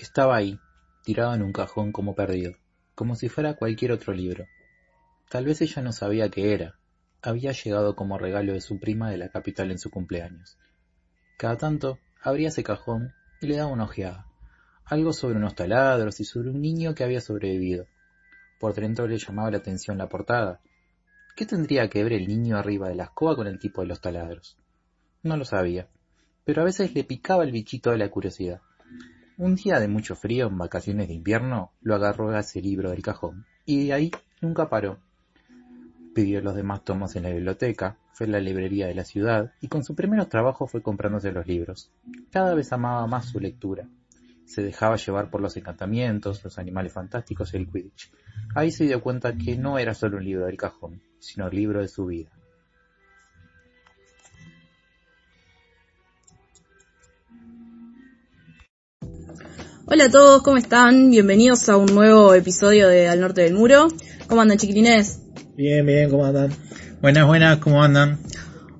Estaba ahí, tirado en un cajón como perdido, como si fuera cualquier otro libro. Tal vez ella no sabía qué era. Había llegado como regalo de su prima de la capital en su cumpleaños. Cada tanto abría ese cajón y le daba una ojeada. Algo sobre unos taladros y sobre un niño que había sobrevivido. Por dentro le llamaba la atención la portada. ¿Qué tendría que ver el niño arriba de la escoba con el tipo de los taladros? No lo sabía, pero a veces le picaba el bichito de la curiosidad. Un día de mucho frío en vacaciones de invierno lo agarró a ese libro del cajón y de ahí nunca paró. Pidió los demás tomos en la biblioteca, fue a la librería de la ciudad y con su primeros trabajos fue comprándose los libros. Cada vez amaba más su lectura. Se dejaba llevar por los encantamientos, los animales fantásticos y el Quidditch. Ahí se dio cuenta que no era solo un libro del cajón, sino el libro de su vida. Hola a todos, ¿cómo están? Bienvenidos a un nuevo episodio de Al Norte del Muro. ¿Cómo andan, chiquilines? Bien, bien, ¿cómo andan? Buenas, buenas, ¿cómo andan?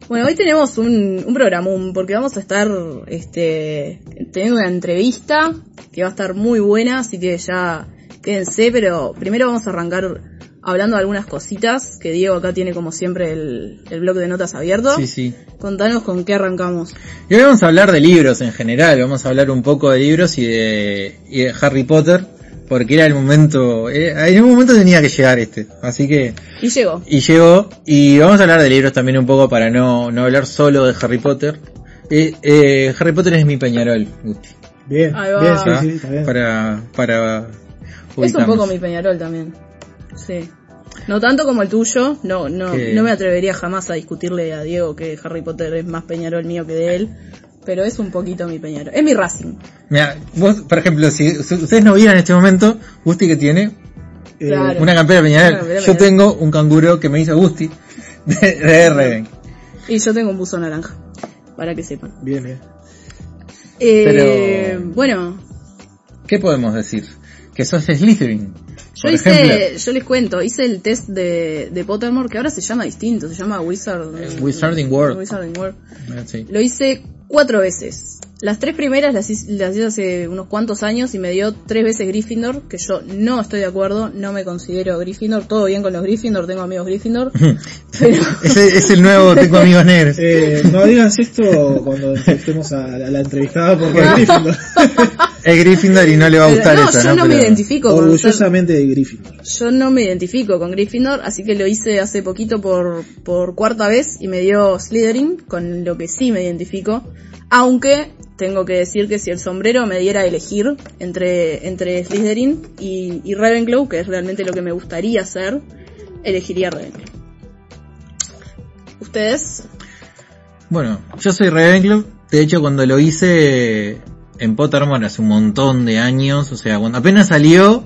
Bueno, hoy tenemos un, un programón porque vamos a estar este, teniendo una entrevista que va a estar muy buena, así que ya quédense, pero primero vamos a arrancar hablando de algunas cositas, que Diego acá tiene como siempre el, el blog de notas abierto. Sí, sí. Contanos con qué arrancamos. Y hoy vamos a hablar de libros en general, vamos a hablar un poco de libros y de, y de Harry Potter, porque era el momento, eh, en un momento tenía que llegar este, así que... Y llegó. Y llegó, y vamos a hablar de libros también un poco para no, no hablar solo de Harry Potter. Eh, eh, Harry Potter es mi pañarol, Gusti. Bien, bien, sí, sí, está bien. Para, para Es un poco mi peñarol también. Sí. No tanto como el tuyo, no, no, no me atrevería jamás a discutirle a Diego que Harry Potter es más peñarol mío que de él, pero es un poquito mi peñarol. Es mi Racing. Mira, vos, por ejemplo, si si ustedes no vieran en este momento, Gusti que tiene Eh, Claro. una campera Peñarol. Una campera Yo Peñarol. tengo un canguro que me hizo Gusti de, de. Y yo tengo un buzo naranja, para que sepan. Bien, bien. Eh, Pero- Bueno, ¿Qué podemos decir? Que sos Slytherin. Yo por hice, ejemplo. yo les cuento, hice el test de, de Pottermore, que ahora se llama distinto, se llama Wizard, Wizarding World. Wizarding World. Ah, sí. Lo hice cuatro veces. Las tres primeras las hice, las hice hace unos cuantos años y me dio tres veces Gryffindor, que yo no estoy de acuerdo, no me considero Gryffindor, todo bien con los Gryffindor, tengo amigos Gryffindor, pero Ese es el nuevo Tengo Amigos Negros. Eh, no digas esto cuando estemos a la, a la entrevistada porque es Gryffindor. Es Gryffindor y no le va a pero gustar no, eso, yo ¿no? no me Pero- identifico con Orgullosamente de Gryffindor. yo no me identifico con Gryffindor, así que lo hice hace poquito por, por cuarta vez y me dio Slytherin, con lo que sí me identifico, aunque tengo que decir que si el sombrero me diera a elegir entre, entre Slytherin y, y Ravenclaw, que es realmente lo que me gustaría hacer, elegiría Ravenclaw. ¿Ustedes? Bueno, yo soy Ravenclaw. De hecho, cuando lo hice en Pottermore hace un montón de años, o sea, cuando apenas salió,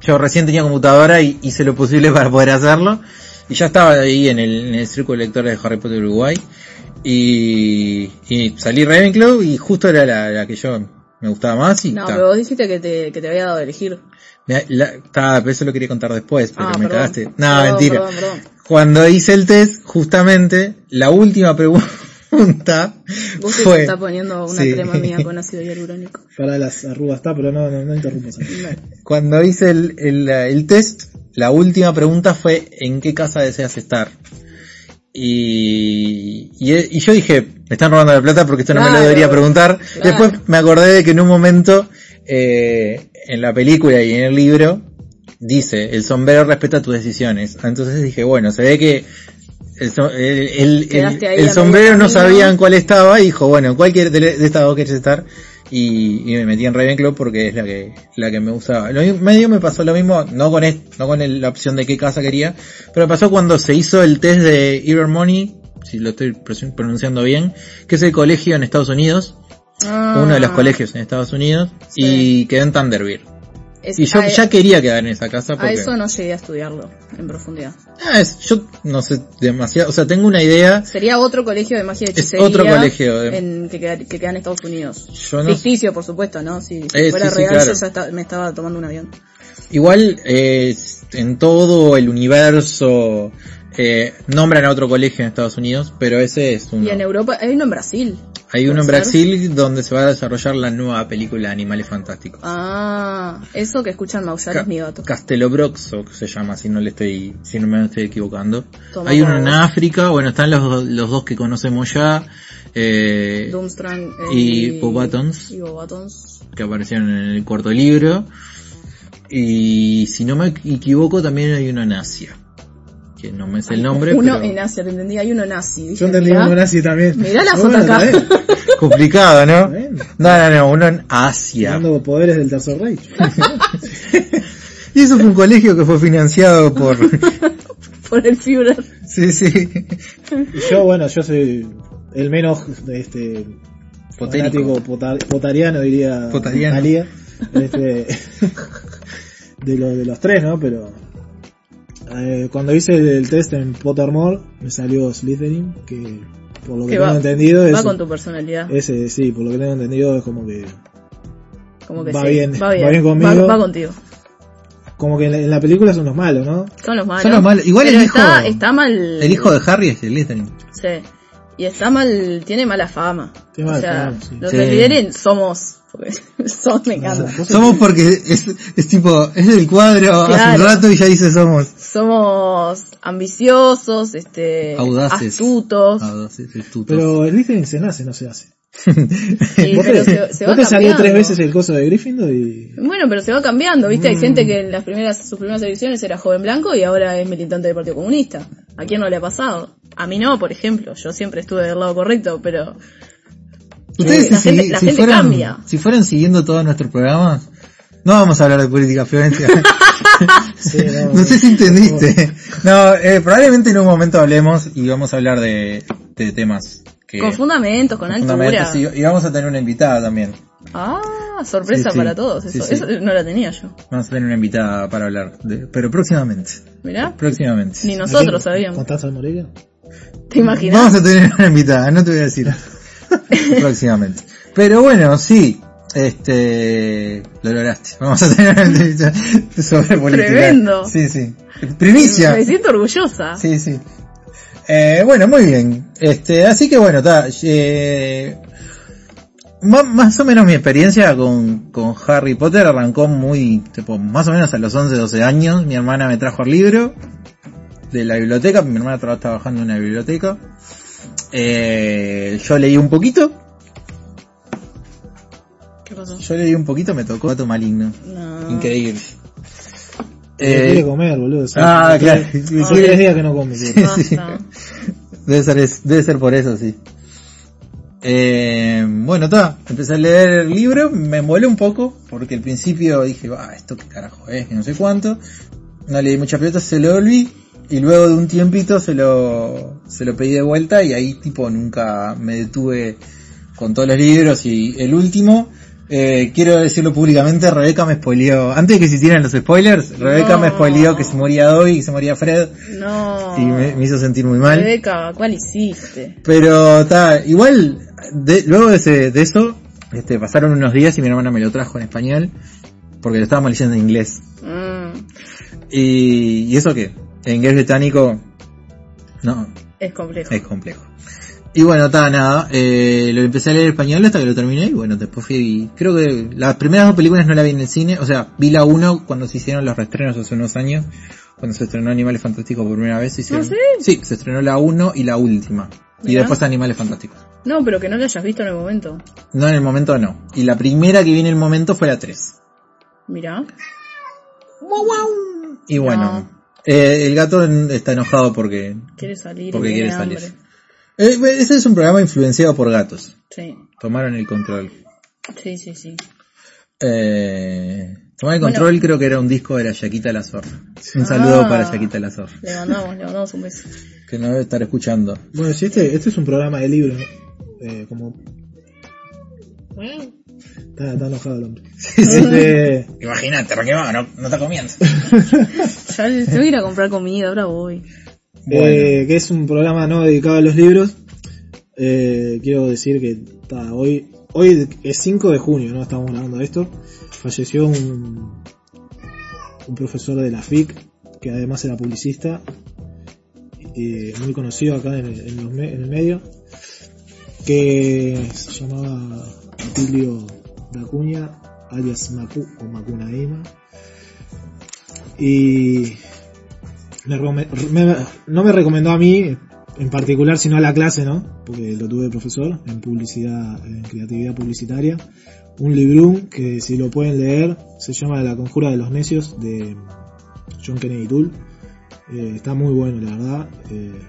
yo recién tenía computadora y hice lo posible para poder hacerlo. Y ya estaba ahí en el, en el círculo de lectores de Harry Potter Uruguay. Y, y salí Ravenclaw y justo era la, la que yo me gustaba más y No, ta. pero vos dijiste que te, que te había dado a elegir. La- ta, pero eso lo quería contar después, pero Ah, me perdón. cagaste. No, Perdón, mentira. perdón. Cuando hice el test, justamente, la última pregunta Vos te fue... está poniendo una Sí. crema mía con ácido hialurónico. Para las arrugas está, pero no, no, no interrumpas. Cuando hice el, el, el test, la última pregunta fue ¿en qué casa deseas estar? Y, y, y yo dije, me están robando la plata porque esto no me lo debería preguntar. claro. Después me acordé de que en un momento, eh, en la película y en el libro, dice, el sombrero respeta tus decisiones. Entonces dije, bueno, se ve que el, el, el- sombrero no camino. sabía en cuál estaba y dijo, bueno, ¿cuál quiere- de, de estas dos quieres estar? Y, y me metí en Ravenclaw porque es la que, la que me gustaba. Lo medio me pasó lo mismo, no con es- no con el- la opción de qué casa quería, pero pasó cuando se hizo el test de Money, si lo estoy pronun- pronunciando bien, que es el colegio en Estados Unidos, Ah, uno de los colegios en Estados Unidos, Sí. y quedé en Thunderbird. Es- Y yo a- ya quería quedar en esa casa A porque... eso no llegué a estudiarlo en profundidad. Ah, es- yo no sé demasiado, o sea, tengo una idea, Sería otro colegio de magia Es hechicería otro colegio de- en, que, queda, que queda en Estados Unidos. yo no Ficticio, por supuesto, ¿no? Si, si Eh, fuera sí, sí, real, claro. yo ya me estaba tomando un avión. Igual, eh, en todo el universo Eh, nombran a otro colegio en Estados Unidos, pero ese es uno. Y en Europa, hay uno en Brasil. Hay uno en. Brasil donde se va a desarrollar la nueva película Animales Fantásticos. Ah, eso que escuchan maullar Ca- es mi gato. Castelobroxo que se llama, si no le estoy, si no me estoy equivocando. Toma Hay uno en. África, bueno, están los, los dos que conocemos ya, eh, Doomstrang eh, y Bobatons. Y Bobatons. que aparecieron en el cuarto libro. Y si no me equivoco, también hay uno en Asia. Que no me sé el nombre, Uno pero en Asia, te entendí, hay uno en Asia. Dije, Yo entendí uno nazi también. mirá la foto acá. complicado, ¿no? No, no, no, uno en Asia. Dando poderes del Tercer Reich. Y eso fue un colegio que fue financiado por... Por el Führer. sí, sí. Y yo, bueno, yo soy el menos este Potérico. fanático potar- potariano, diría Potariano. Este, de, lo, de los tres, ¿no? Pero eh, cuando hice el, test en Pottermore me salió Slytherin, que por lo que Que tengo va- entendido Va es, con tu personalidad. ese, sí, por lo que tengo entendido es como que Como que va sí, bien, va bien, va bien conmigo. Va, va contigo. como que en la, en la película son los malos, ¿no? Son los malos. Son los malos. Igual Pero el hijo- está, está mal. El hijo de Harry es el Slytherin. Sí. Y está mal, tiene mala fama. Tiene o mala sea, fama, sí. los Sí. de Slytherin somos. Porque son, me encanta. Vos Somos porque es, es tipo, es del cuadro hace un rato y ya dice somos. Somos ambiciosos, este, Audaces. astutos. Audaces, astutos. Pero Slytherin se nace, no se hace. Sí, Vos pero te, se, se va vos te salió cambiando. tres veces el coso de Gryffindor y... Bueno, pero se va cambiando, ¿viste? Mm. Hay gente que en las primeras, sus primeras elecciones era joven blanco y ahora es militante del Partido Comunista. ¿A quién no le ha pasado? A mí no, por ejemplo. Yo siempre estuve del lado correcto, pero Ustedes la si, gente- la si gente fueran, cambia. si fueran siguiendo todos nuestros programas, no vamos a hablar de política, Florencia. Sí, no, no sé si entendiste. No, eh, probablemente en un momento hablemos y vamos a hablar de, de temas que... con fundamentos, con altura. fundamentos, y, y vamos a tener una invitada también. Ah, sorpresa Sí, sí. para todos. Eso, sí. eso no la tenía yo. Vamos a tener una invitada para hablar, de, pero próximamente. Mirá, Próximamente. ni nosotros ¿Con sabíamos. Constanza Moreira? ¿Te imaginas? Vamos a tener una invitada, no te voy a decir. Próximamente. Pero bueno, sí. Este, lo lograste. Vamos a tener una entrevista sobre política. Tremendo. Sí, sí. Primicia. Me siento orgullosa. Sí, sí. Eh, bueno, muy bien. Este, así que bueno, está. Eh, más o menos mi experiencia con, con Harry Potter arrancó muy, tipo, más o menos a los 11, 12 años. Mi hermana me trajo el libro de la biblioteca. Mi hermana estaba trabajando en una biblioteca. Eh, yo leí un poquito. ¿Qué pasó? Yo leí un poquito, me tocó Gato Maligno. No. Increíble. Eh, quiere comer, boludo. ¿sabes? ah, claro. hace tres días que no come. Sí. Debe ser, debe ser por eso, sí. Eh, bueno, está, empecé a leer el libro, me molé un poco, porque al principio dije, ah, esto qué carajo es, que no sé cuánto. No le di mucha pelota, se lo volví, y luego de un tiempito se lo, se lo pedí de vuelta, y ahí tipo nunca me detuve con todos los libros, y el último, eh, quiero decirlo públicamente, Rebeca me spoileó, antes de que existieran los spoilers, Rebeca me spoileó que se moría Dobby, que se moría Fred, No. y me, me hizo sentir muy mal. Rebeca, ¿cuál hiciste? Pero está, igual, de- luego de, ese- de eso, este, pasaron unos días y mi hermana me lo trajo en español, porque lo estábamos leyendo en inglés. Mm, Y, y eso que, en inglés británico, no, es complejo. es complejo. Y bueno, está, nada, eh, lo empecé a leer en español hasta que lo terminé y bueno, después fui, creo que las primeras dos películas no la vi en el cine, o sea, vi la uno cuando se hicieron los reestrenos hace unos años, cuando se estrenó Animales Fantásticos por primera vez. se hicieron- ¿Ah, sí? Sí, se estrenó la uno y la última. Y después Animales Fantásticos. No, pero que no lo hayas visto en el momento. No, en el momento no. Y la primera que vi en el momento fue la 3. Mirá. Y bueno, No. Eh, el gato en- está enojado porque... Quiere salir. Porque quiere salir. Eh, ese es un programa influenciado por gatos. Sí. Tomaron el control. Sí, sí, sí. Eh, tomar el Bueno. control creo que era un disco de la Yaquita Lazor. Un saludo Ah. para Yaquita Lazor, Le mandamos, le mandamos un beso. que no debe estar escuchando. Bueno, si este, este es un programa de libros. Eh, como... Está, está enojado el hombre. Este, Imagínate, Raquel, no, no está comiendo. Ya tengo que ir a comprar comida, ahora voy. eh, que es un programa no dedicado a los libros. Eh, quiero decir que está, hoy, hoy es 5 de junio, ¿no? Estamos grabando esto. Falleció un, un profesor de la FIC, que además era publicista. eh, muy conocido acá en, en los me- en el medio, que se llamaba Atilio de Acuña, alias Macu o. Y no me recomendó a mí en particular, sino a la clase, ¿no? Porque lo tuve de profesor en publicidad, en creatividad publicitaria. Un librum que si lo pueden leer se llama La conjura de los necios de John Kennedy Toole. Eh, está muy bueno, la verdad. Eh,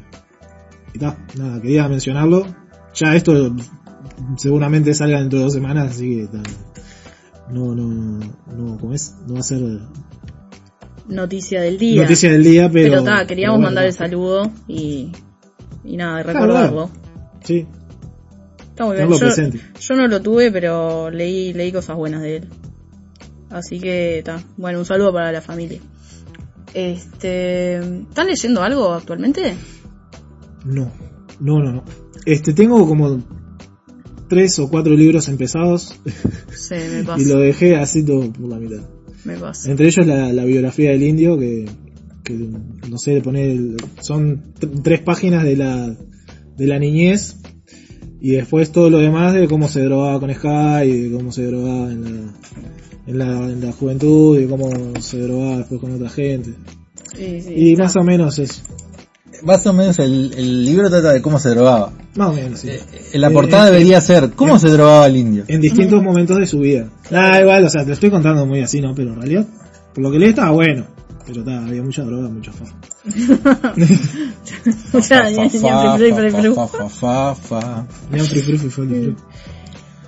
y ta, nada, quería mencionarlo. Ya esto seguramente salga dentro de dos semanas, así que no, no, no, ¿cómo es? No va a ser Noticia del día. noticia del día, pero. Pero ta, queríamos pero bueno, mandar el saludo y, y nada, recordarlo. Sí, Está muy bien. yo no lo tuve, pero leí, leí cosas buenas de él. Así que, está. Bueno, un saludo para la familia. Este, ¿están leyendo algo actualmente? No, no, no, no. Este, tengo como tres o cuatro libros empezados Sí, me pasa. y lo dejé así todo por la mitad. Me pasa. Entre ellos la, la biografía del indio, que, que no sé, le pone el- son tr- tres páginas de la, de la niñez y después todo lo demás de cómo se drogaba con Sky y de cómo se drogaba en la, en la, en la juventud y cómo se drogaba después con otra gente. Sí, sí, Y está. más o menos eso. Más o menos el, el libro trata de cómo se drogaba. Más o menos, sí. En la Eh, portada eh, debería ser cómo se drogaba el indio. en distintos momentos de su vida. Nada, igual, o sea, te lo estoy contando muy así, ¿no? Pero en realidad, por lo que leí estaba bueno. Pero ta, había mucha droga, mucha fa. Ya, ya, ya,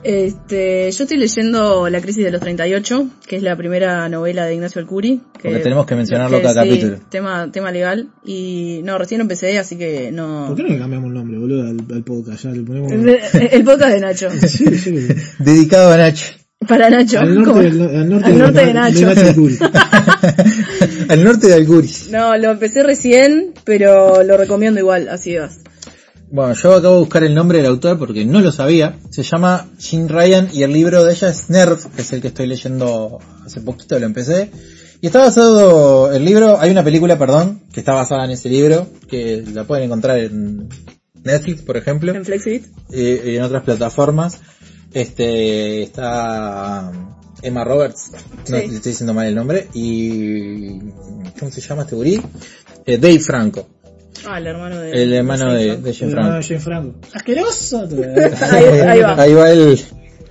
Este, yo estoy leyendo La crisis de los 38, que es la primera novela de Ignacio Alcuri. Que, Porque tenemos que mencionarlo cada sí, capítulo. Tema, tema legal. Y no, recién empecé, así que no. ¿Por qué no le cambiamos el nombre, boludo, al, al podcast? Ya le ponemos... El podcast de Nacho. Sí, sí. Dedicado a Nacho. Para Nacho. Al norte, del, al norte, Al de- norte de Nacho. Curi. Al norte de Alguris. No, lo empecé recién, pero lo recomiendo igual, así vas. Bueno, yo acabo de buscar el nombre del autor porque no lo sabía. Se llama Jean Ryan y el libro de ella es Nerf, que es el que estoy leyendo hace poquito, lo empecé. Y está basado, el libro, hay una película, perdón, que está basada en ese libro, que la pueden encontrar en Netflix, por ejemplo, En Flexit. eh, y en otras plataformas. Este, está Emma Roberts, no Sí. le estoy diciendo mal el nombre, y, ¿cómo se llama este gurí? Eh, Dave Franco, Ah, el hermano de... el hermano de, de Jane Franco. Jane Franco. Asqueroso. Ahí, ahí va. Ahí va el,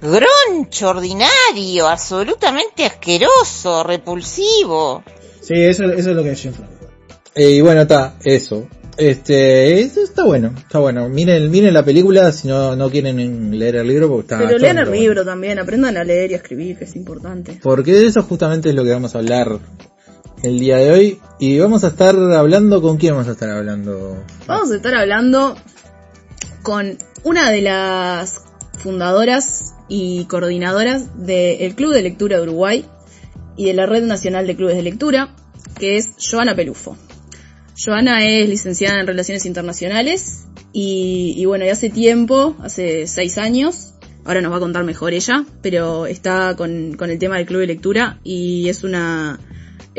Groncho, ordinario, absolutamente asqueroso, repulsivo. Sí, eso, eso es lo que es Jane Franco. Eh, y bueno, está, eso. Este, eso está bueno, está bueno. Miren, miren la película si no, no quieren leer el libro porque está Pero lean el bueno. libro también, aprendan a leer y a escribir, que es importante. Porque de eso justamente es lo que vamos a hablar el día de hoy. Y vamos a estar hablando, ¿con quién vamos a estar hablando? Vamos a estar hablando con una de las fundadoras y coordinadoras del Club de Lectura de Uruguay y de la Red Nacional de Clubes de Lectura, que es Joana Pelufo. Joana es licenciada en Relaciones Internacionales y, bueno, y hace tiempo, hace seis años, ahora nos va a contar mejor ella, pero está con, con el tema del Club de Lectura y es una...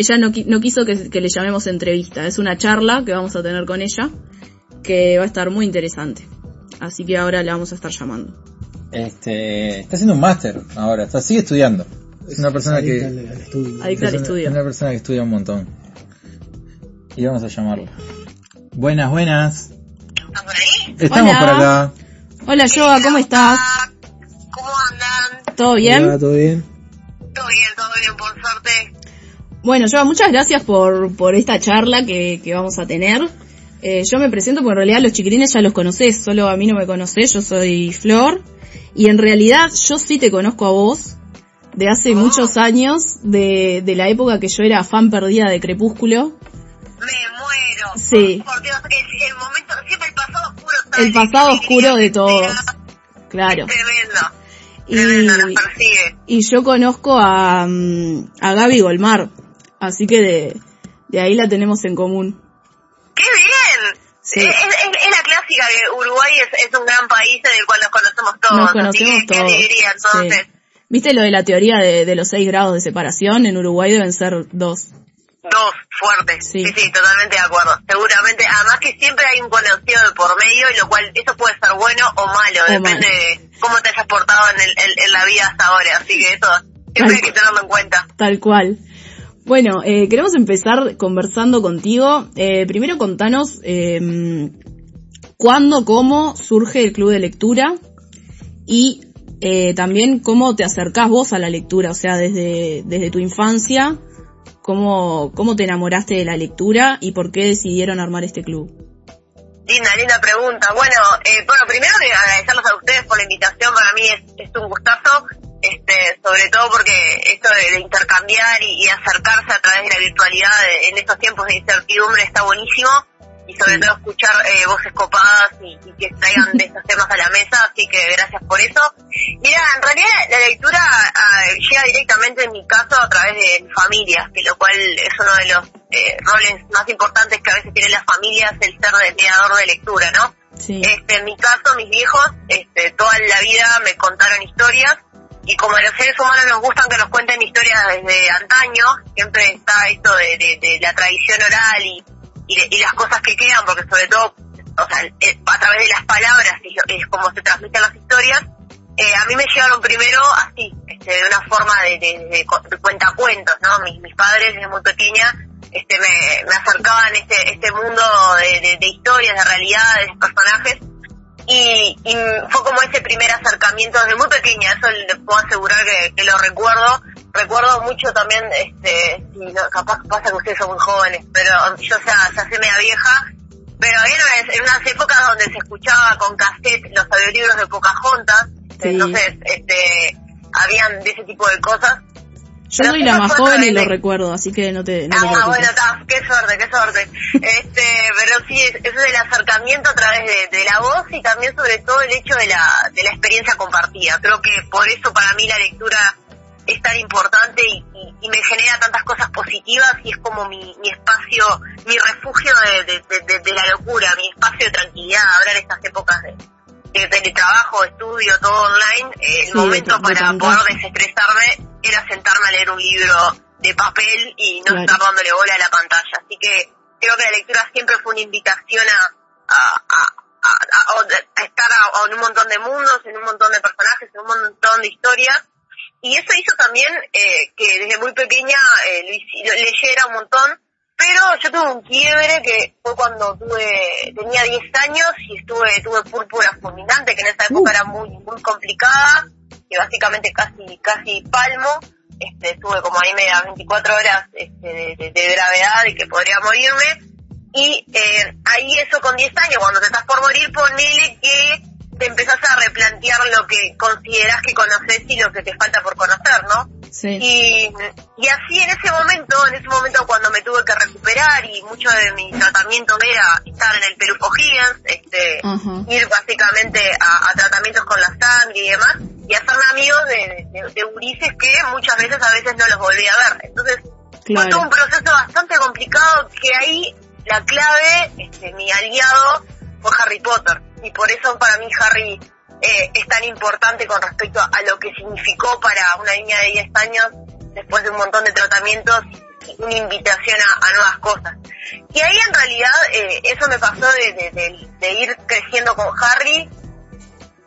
Ella no, qui- no quiso que, que le llamemos entrevista, es una charla que vamos a tener con ella que va a estar muy interesante. Así que ahora la vamos a estar llamando. Este, está haciendo un máster ahora, está, sigue estudiando. Es una persona que, Adicta al- al estudio. Es una- estudio. una persona que estudia un montón. Y vamos a llamarla. Buenas, buenas. ¿Estás por ahí? Estamos Hola. por acá. Hola Joa, ¿cómo estás? ¿Cómo andan? ¿Todo bien? Hola, ¿Todo bien? Todo bien, todo bien, por suerte. Bueno, Joa, muchas gracias por, por esta charla que, que vamos a tener. Eh, yo me presento porque en realidad los chiquitines ya los conocés, solo a mí no me conocés, yo soy Flor. Y en realidad yo sí te conozco a vos de hace muchos años, de, de la época que yo era fan perdida de Crepúsculo. Me muero. Sí. Por Dios, el, el momento, siempre el pasado oscuro. El pasado oscuro de todos. Claro. Tremendo. Y, Tremendo, nos persigue. y yo conozco a, mm, a Gaby Golmar, así que de, de ahí la tenemos en común. ¡Qué bien! Sí. Es, es- es la clásica que Uruguay es, es un gran país en el cual nos conocemos todos. Nos así conocemos que, Qué todos. alegría, entonces. Sí. ¿Viste lo de la teoría de, de los seis grados de separación? En Uruguay deben ser dos. dos fuertes. Sí. Sí. sí, totalmente de acuerdo. Seguramente, además que siempre hay un conocido de por medio, y lo cual eso puede ser bueno o malo, O depende malo. de cómo te hayas portado en, el, en, en la vida hasta ahora. Así que eso siempre hay que tenerlo en cuenta. Tal cual. Bueno, eh, queremos empezar conversando contigo. Eh, primero contanos eh, cuándo, cómo surge el club de lectura y eh, también cómo te acercás vos a la lectura, o sea, desde, desde tu infancia, cómo, cómo te enamoraste de la lectura y por qué decidieron armar este club. Linda, linda pregunta. Bueno, eh, bueno, primero agradecerlos a ustedes por la invitación. Para mí es, es un gustazo, este, sobre todo porque esto de, de intercambiar y, y acercarse a través de la virtualidad de- en estos tiempos de incertidumbre está buenísimo. Y sobre Sí. todo escuchar eh, voces copadas y, y que traigan de estos temas a la mesa. Así que gracias por eso. Mira, en realidad la lectura ah, llega directamente en mi caso a través de mi familia, que lo cual es uno de los eh, roles más importantes que a veces tiene la familia, es el ser de mediador de lectura, ¿no? Sí, Este, en mi caso, mis viejos, este, toda la vida me contaron historias y como a los seres humanos nos gustan que nos cuenten historias desde antaño, siempre está esto de, la tradición oral y, las cosas que quedan, porque sobre todo, o sea, eh, a través de las palabras es, como se transmiten las historias. Eh, a mí me llegaron primero así, este, de una forma de, de, de cu- de cuentacuentos, ¿no? Mis, mis padres desde muy pequeña este, me, me acercaban este, este mundo de historias, de realidades, de personajes, y, y fue como ese primer acercamiento desde muy pequeña, eso le puedo asegurar que, que lo recuerdo. Recuerdo mucho también, este, si no, capaz pasa que ustedes son muy jóvenes, pero yo ya, ya sé media vieja, pero había unas- en unas épocas donde se escuchaba con cassette los audiolibros de Pocahontas, Sí. entonces este, habían de ese tipo de cosas. Yo pero soy la más joven y lo recuerdo, así que no te, no te Ah, preocupes. bueno, qué suerte, qué suerte. Este, pero sí, es- eso del acercamiento a través de, de la voz y también sobre todo el hecho de la, de la experiencia compartida. Creo que por eso para mí la lectura es tan importante y, y- y me genera tantas cosas positivas y es como mi, mi espacio, mi refugio de- de- de la locura, mi espacio de tranquilidad, ahora en estas épocas de, de teletrabajo, estudio, todo online, eh, el Sí, momento para poder desestresarme era sentarme a leer un libro de papel y no Claro. estar dándole bola a la pantalla. Así que creo que la lectura siempre fue una invitación a, a, a, estar a- en un montón de mundos, en un montón de personajes, en un montón de historias. Y eso hizo también eh, que desde muy pequeña eh, leyera un montón, pero yo tuve un quiebre que fue cuando tuve tenía 10 años y estuve tuve púrpura fulminante, que en esa época Uh. era muy muy complicada, y básicamente casi casi palmo. Este, estuve como ahí media 24 horas este, de, de- de gravedad y que podría morirme. Y eh, ahí eso con 10 años, cuando te estás por morir, ponele que te empezás a replantear lo que considerás que conoces y lo que te falta por conocer, ¿no? Sí, Y, y así en ese momento, en ese momento cuando me tuve que recuperar y mucho de mi tratamiento era estar en el Perú Higgins, este, ir básicamente a, a tratamientos con la sangre y demás, y hacerme amigos de, de, de gurises que muchas veces a veces no los volví a ver. Entonces fue todo un claro. proceso bastante complicado que ahí la clave, este, mi aliado, fue Harry Potter. Y por eso para mí Harry eh, es tan importante con respecto a lo que significó para una niña de 10 años, después de un montón de tratamientos, una invitación a, nuevas cosas. Y ahí en realidad eh, eso me pasó de, de- ir creciendo con Harry,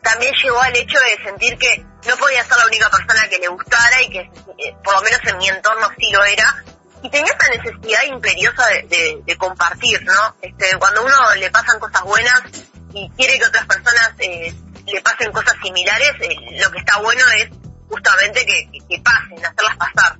también llegó al hecho de sentir que no podía ser la única persona que le gustara y que eh, por lo menos en mi entorno sí lo era. Y tenía esa necesidad imperiosa de compartir, ¿no? Este, cuando uno le pasan cosas buenas y quiere que otras personas eh, le pasen cosas similares, eh, lo que está bueno es justamente que, que- que pasen, hacerlas pasar.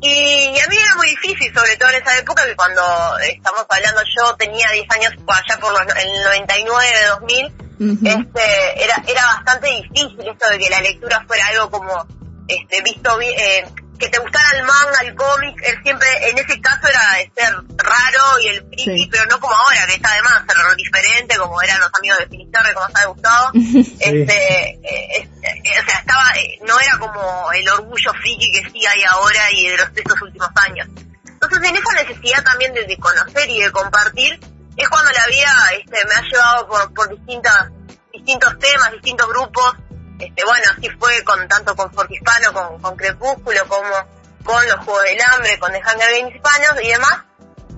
Y, y a mí era muy difícil, sobre todo en esa época, que cuando estamos hablando, yo tenía 10 años allá por los, el 99, 2000, Ujú. este, era, era bastante difícil esto de que la lectura fuera algo como este, visto eh, que te gustara el manga, el cómic, él siempre, en ese caso era de ser raro y el friki, Sí. pero no como ahora, que está además ser diferente, como eran los amigos de Finisterre, como sabe Gustavo. este, eh, eh, o sea, estaba, eh, no era como el orgullo friki que sí hay ahora y de los de estos últimos años. Entonces, en esa necesidad también de, de conocer y de compartir, es cuando la vida este, me ha llevado por, por distintas, distintos temas, distintos grupos. Este, bueno, así fue con tanto con Fortispano, con, con Crepúsculo, como con los Juegos del Hambre, con The Hunger Games hispanos y demás,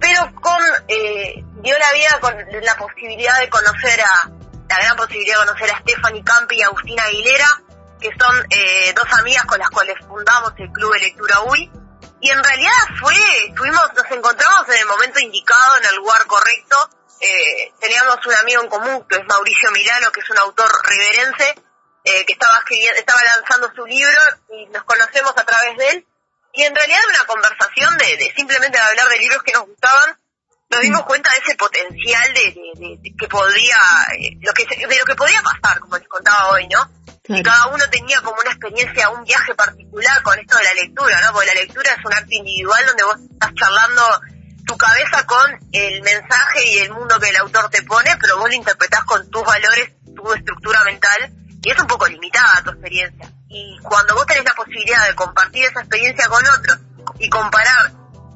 pero con eh, dio la vida con la posibilidad de conocer a, la gran posibilidad de conocer a Stephanie Campi y Agustina Aguilera, que son eh, dos amigas con las cuales fundamos el Club de Lectura UI. Y en realidad fue, fuimos, nos encontramos en el momento indicado, en el lugar correcto. Eh, teníamos un amigo en común, que es Mauricio Milano, que es un autor riverense, eh, que estaba escribiendo, estaba lanzando su libro y nos conocemos a través de él. Y en realidad una conversación de, de simplemente hablar de libros que nos gustaban, nos dimos cuenta de ese potencial de, de, de que podía, eh, lo que, de lo que podía pasar, como les contaba hoy, ¿no? Y cada uno tenía como una experiencia, un viaje particular con esto de la lectura, ¿no? Porque la lectura es un arte individual donde vos estás charlando tu cabeza con el mensaje y el mundo que el autor te pone, pero vos lo interpretás con tus valores, tu estructura mental, y es un poco limitada tu experiencia. Y cuando vos tenés la posibilidad de compartir esa experiencia con otros y comparar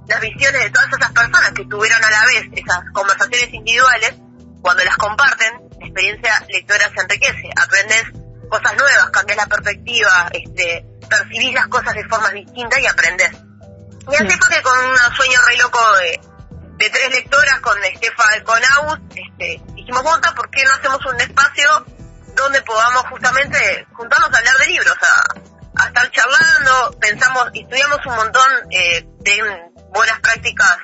las visiones de todas esas personas que tuvieron a la vez esas conversaciones individuales, cuando las comparten, la experiencia lectora se enriquece, aprendes cosas nuevas, cambias la perspectiva, este, percibís las cosas de formas distintas y aprendes. Y así fue que con un sueño re loco de, de tres lectoras, con Estefa, con Aus, este, dijimos, ¿por qué no hacemos un espacio donde podamos justamente juntarnos a hablar de libros, a, estar charlando, pensamos, estudiamos un montón eh, de buenas prácticas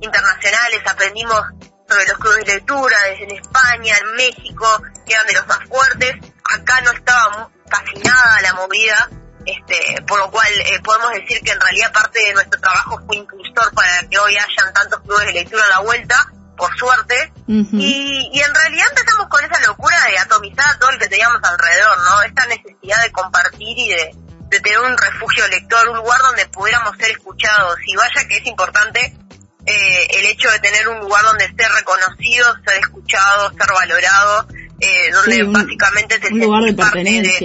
internacionales, aprendimos sobre los clubes de lectura desde España, en México, que eran de los más fuertes. Acá no estaba casi nada la movida, este, por lo cual eh, podemos decir que en realidad parte de nuestro trabajo fue impulsor para que hoy hayan tantos clubes de lectura a la vuelta, por suerte. y, y en realidad empezamos con esa locura de atomizar todo lo que teníamos alrededor, ¿no? Esta necesidad de compartir y de, de tener un refugio lector, un lugar donde pudiéramos ser escuchados. Y vaya que es importante eh, el hecho de tener un lugar donde ser reconocido, ser escuchado, ser valorado, eh, donde Sí, un- básicamente te un lugar de.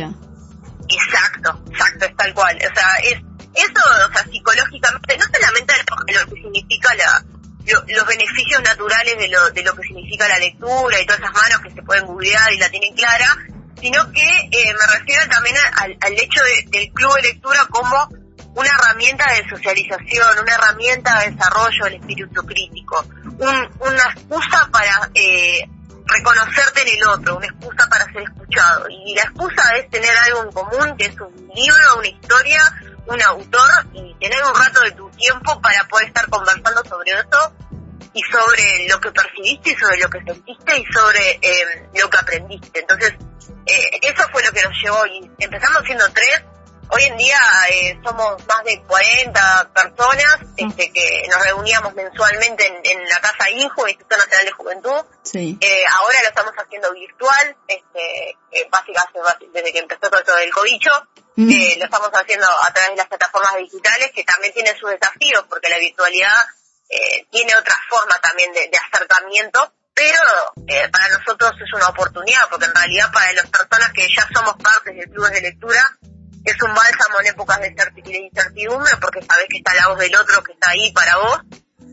Exacto, exacto, es tal cual. O sea, es eso, o sea, psicológicamente, no solamente lo que significa la, lo- los beneficios naturales de lo, de lo que significa la lectura y todas esas manos que se pueden googlear y la tienen clara, sino que eh, me refiero también al, al hecho de- del club de lectura como una herramienta de socialización, una herramienta de desarrollo del espíritu crítico, un- una excusa para eh, reconocerte en el otro, una excusa para ser escuchado. Y la excusa es tener algo en común, que es un libro, una historia, un autor, y tener un rato de tu tiempo para poder estar conversando sobre eso y sobre lo que percibiste y sobre lo que sentiste y sobre eh, lo que aprendiste. Entonces, eh, eso fue lo que nos llevó y empezamos siendo tres. Hoy en día eh, somos más de 40 personas este, que nos reuníamos mensualmente en, en la Casa INJU, Instituto Nacional de Juventud. Sí. Eh, ahora lo estamos haciendo virtual, este, eh, básicamente desde que empezó todo esto del cobicho. Mm. Eh, lo estamos haciendo a través de las plataformas digitales que también tienen sus desafíos porque la virtualidad eh, tiene otra forma también de, de acercamiento, pero eh, para nosotros es una oportunidad porque en realidad para las personas que ya somos partes de clubes de lectura es un bálsamo en épocas de certi- de incertidumbre porque sabes que está la voz del otro que está ahí para vos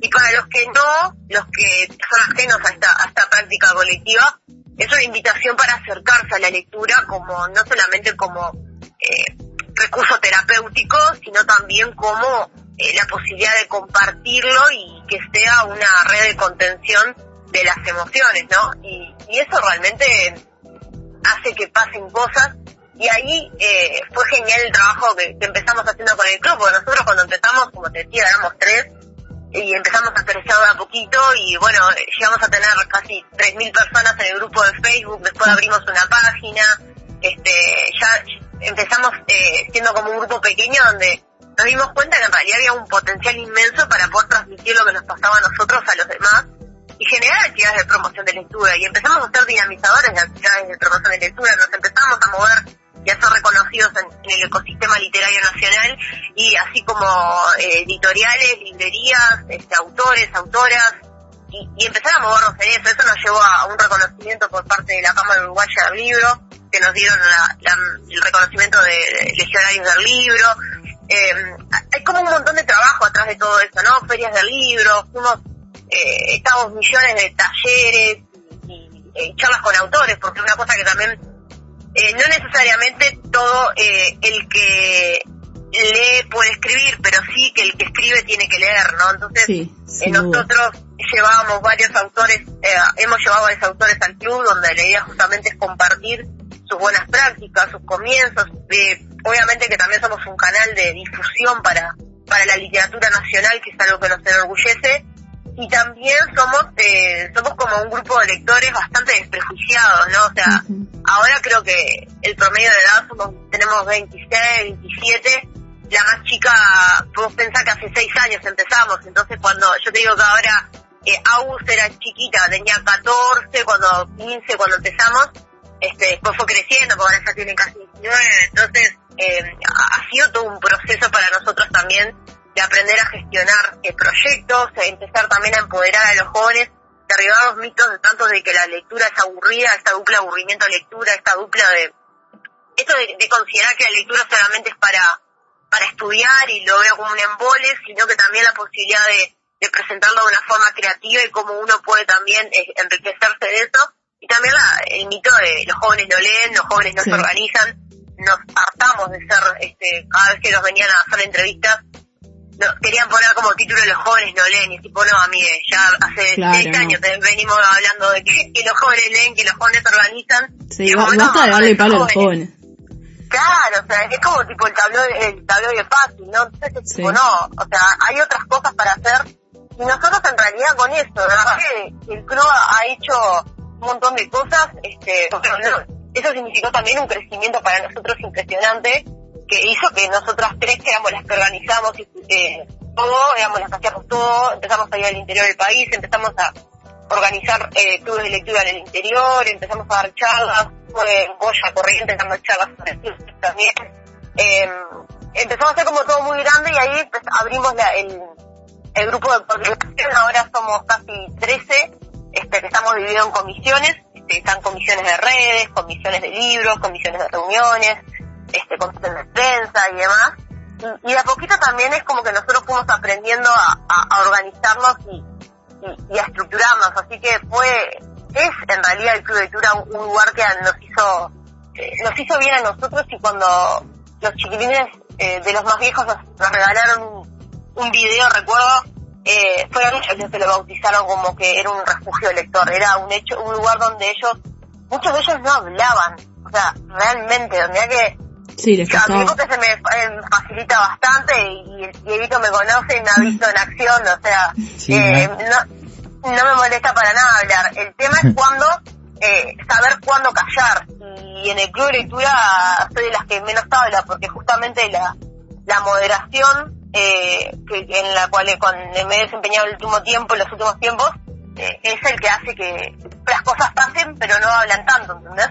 y para los que no, los que son ajenos a esta, a esta práctica colectiva, es una invitación para acercarse a la lectura como no solamente como eh, recurso terapéutico, sino también como eh, la posibilidad de compartirlo y que sea una red de contención de las emociones, ¿no? Y eso realmente hace que pasen cosas y ahí eh, fue genial el trabajo que, empezamos haciendo con el club, porque nosotros cuando empezamos, como te decía, éramos tres y empezamos a crecer de a poquito y bueno, llegamos a tener casi 3.000 personas en el grupo de Facebook, después abrimos una página, este ya empezamos eh, siendo como un grupo pequeño donde nos dimos cuenta que en realidad había un potencial inmenso para poder transmitir lo que nos pasaba a nosotros a los demás y generar actividades de promoción de lectura y empezamos a ser dinamizadores de actividades de promoción de lectura, nos empezamos a mover y a ser reconocidos en, el ecosistema literario nacional y así como eh, editoriales, librerías, este, autores, autoras y, y empezar a movernos en eso. Eso nos llevó a un reconocimiento por parte de la Cámara Uruguaya del Libro, que nos dieron la- la- el reconocimiento de, de legionarios del libro. Eh, hay como un montón de trabajo atrás de todo eso, ¿no? Ferias del libro, fuimos, eh, estamos millones de talleres y, y, eh, charlas con autores, porque una cosa que también eh, no necesariamente todo eh, el que lee puede escribir, pero sí que el que escribe tiene que leer, ¿no? Entonces, Sí, eh, nosotros llevábamos varios autores, eh, hemos llevado varios autores al club donde la idea justamente es compartir sus buenas prácticas, sus comienzos. eh, obviamente que también somos un canal de difusión para, para la literatura nacional, que es algo que nos enorgullece. Y también somos, eh, somos como un grupo de lectores bastante desprejuiciados, ¿no? O sea, ahora creo que el promedio de edad somos, tenemos 26, 27. La más chica, vos pensás que hace 6 años empezamos. Entonces, cuando yo te digo que ahora eh, Agus era chiquita, tenía 14, cuando 15, cuando empezamos, este, después fue creciendo, porque ahora ya tiene casi 19. Entonces, eh, ha sido todo un proceso para nosotros también de aprender a gestionar eh, proyectos, empezar también a empoderar a los jóvenes, derribar los mitos de tanto de que la lectura es aburrida, esta dupla aburrimiento-lectura, esta dupla de... Esto de, de considerar que la lectura solamente es para, para estudiar y lo veo como un embole, sino que también la posibilidad de, de presentarlo de una forma creativa y cómo uno puede también eh, enriquecerse de eso. Y también la- el mito de los jóvenes no leen, los jóvenes no Sí. se organizan, nos hartamos de ser, este, cada vez que nos venían a hacer entrevistas, no, querían poner como título los jóvenes no leen y tipo no amigue ya hace Claro, seis no. años venimos hablando de que, que los jóvenes leen que los jóvenes organizan Sí, Y es ba- como, no, basta de darle palo a los jóvenes. claro o sea es como tipo el tablero el tablero de fácil no entonces es Sí. tipo no o sea hay otras cosas para hacer y nosotros en realidad con eso verdad que el club ha hecho un montón de cosas este no, eso significó también un crecimiento para nosotros impresionante que hizo que nosotras tres que éramos las que organizamos eh, todo, éramos las que hacíamos todo, empezamos a ir al interior del país, empezamos a organizar eh, clubes de lectura en el interior, empezamos a dar charlas, fue en Goya Corrientes dando charlas también. Eh, empezamos a hacer como todo muy grande y ahí pues, abrimos la- el, el grupo de coordinación, ahora somos casi 13, este, que estamos divididos en comisiones, este, están comisiones de redes, comisiones de libros, comisiones de reuniones, este, comisiones de prensa y demás. Y, y de a poquito también es como que nosotros fuimos aprendiendo a, a- a organizarnos y, y- y a estructurarnos, así que fue, es en realidad el Club de Lectura un, un lugar que nos hizo, eh, nos hizo bien a nosotros y cuando los chiquilines eh, de los más viejos nos, nos regalaron un, un video, recuerdo, eh, fueron ellos los que lo bautizaron como que era un refugio lector, era un hecho, un lugar donde ellos, muchos de ellos no hablaban, o sea, realmente, donde hay que Sí, les a mí porque se me eh, facilita bastante y el Dieguito me conoce y me ha visto en acción, o sea, Sí, eh, no, no me molesta para nada hablar. El tema es cuando, eh, saber cuándo callar. Y en el club de lectura soy de las que menos habla porque justamente la, la moderación eh, que, en la cual eh, con- me he desempeñado el último tiempo, en los últimos tiempos, eh, es el que hace que las cosas pasen pero no hablan tanto, ¿entendés?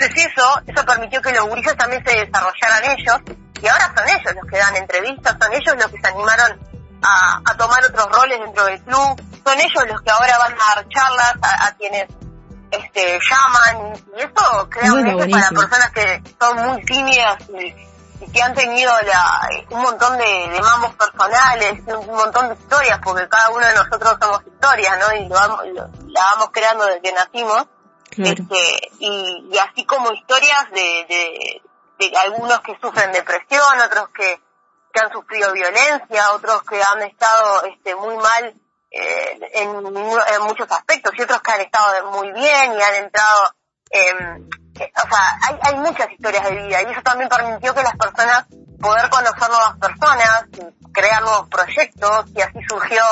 Entonces eso, eso permitió que los gurises también se desarrollaran ellos, y ahora son ellos los que dan entrevistas, son ellos los que se animaron a, a tomar otros roles dentro del club, son ellos los que ahora van a dar charlas a, a quienes este llaman, y eso crea un eje para personas que son muy tímidas y, y que han tenido la, un montón de, de mamos personales, un, un montón de historias, porque cada uno de nosotros somos historias, ¿no? Y lo vamos, lo- la vamos creando desde que nacimos. Este, y, y así como historias de, de, algunos que sufren depresión, otros que, han sufrido violencia, otros que han estado este, muy mal eh, en, muchos aspectos y otros que han estado muy bien y han entrado en... eh, o sea, hay, hay muchas historias de vida y eso también permitió que las personas poder conocer nuevas personas, crear nuevos proyectos y así surgió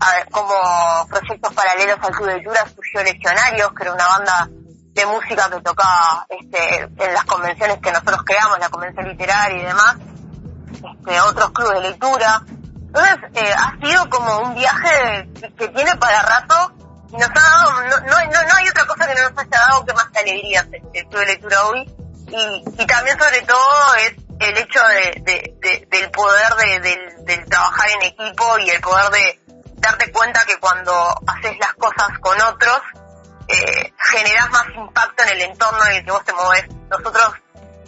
a como proyectos paralelos al Club de Lectura surgió Legionarios, que era una banda de música que tocaba este, en las convenciones que nosotros creamos, la convención literaria y demás, este, otros clubes de lectura. Entonces, eh, ha sido como un viaje que, tiene para rato y nos ha dado, no, no, no, hay otra cosa que no nos haya dado que más que alegrías el, club de lectura hoy. Y, y también sobre todo es el hecho de, de- de- del poder de, del, del trabajar en equipo y el poder de darte cuenta que cuando haces las cosas con otros, eh, generas más impacto en el entorno en el que vos te movés. Nosotros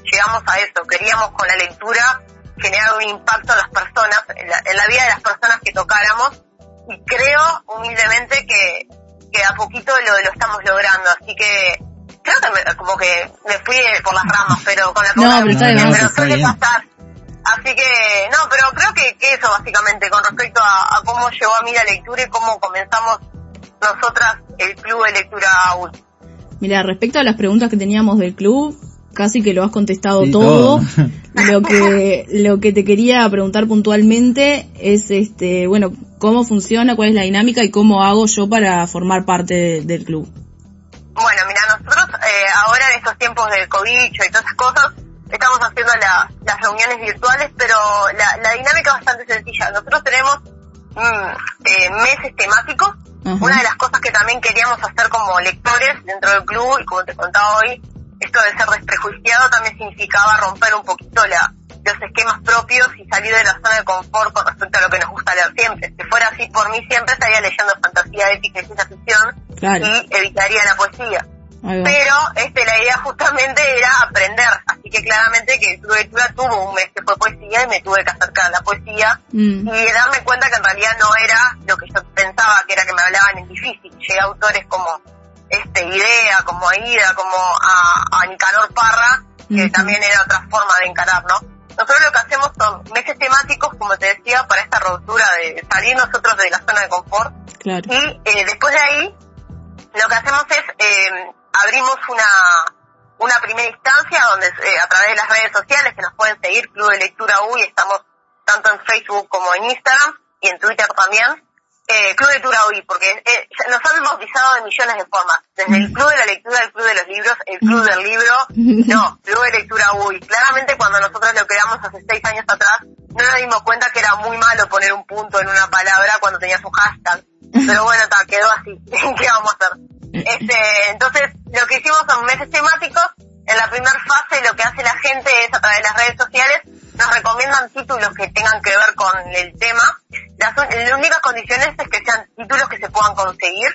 llegamos a eso, queríamos con la lectura generar un impacto en las personas, en la, en la vida de las personas que tocáramos y creo humildemente que, que a poquito lo, lo estamos logrando, así que creo que me- como que me fui por las ramas, pero con la No, pero está de pero suele bien. pasar. Así que, no, pero creo que, que eso básicamente con respecto a, a cómo llegó a mí la lectura y cómo comenzamos nosotras el club de lectura AUL. Mira, respecto a las preguntas que teníamos del club, casi que lo has contestado Sí, todo. todo. Lo que lo que te quería preguntar puntualmente es este, bueno, cómo funciona, cuál es la dinámica y cómo hago yo para formar parte de- del club. Bueno, mira, nosotros eh, ahora en estos tiempos del COVID y todas esas cosas, estamos haciendo la- las reuniones virtuales, pero la, la dinámica es bastante sencilla. Nosotros tenemos mm, eh, meses temáticos. Una de las cosas que también queríamos hacer como lectores dentro del club, y como te contaba hoy, esto de ser desprejuiciado también significaba romper un poquito la, los esquemas propios y salir de la zona de confort con respecto a lo que nos gusta leer siempre. Si fuera así por mí, siempre estaría leyendo fantasía épica y ciencia ficción Claro. y evitaría la poesía. Pero este, la idea justamente era aprender, así que claramente que de Lectura tuvo un mes que fue poesía y me tuve que acercar a la poesía Mm, y darme cuenta que en realidad no era lo que yo pensaba, que era que me hablaban en difícil. Llegué a autores como este Idea, como Aida, como a, a Nicanor Parra, que también era otra forma de encarar, ¿no? Nosotros lo que hacemos son meses temáticos, como te decía, para esta rotura de salir nosotros de la zona de confort claro. y eh, después de ahí, lo que hacemos es, eh, abrimos una, una primera instancia donde eh, a través de las redes sociales que nos pueden seguir, Club de Lectura UI, estamos tanto en Facebook como en Instagram y en Twitter también. Eh, Club de Lectura UI, porque eh, nos han bautizado de millones de formas. Desde el Club de la Lectura, el Club de los Libros, el Club del Libro, no, Club de Lectura UI. Claramente cuando nosotros lo creamos hace seis años atrás, no nos dimos cuenta que era muy malo poner un punto en una palabra cuando tenías un hashtag. Pero bueno, ta, quedó así. ¿Qué vamos a hacer? Este, entonces, lo que hicimos son meses temáticos. En la primera fase lo que hace la gente es a través de las redes sociales nos recomiendan títulos que tengan que ver con el tema. Las, únicas condiciones es que sean títulos que se puedan conseguir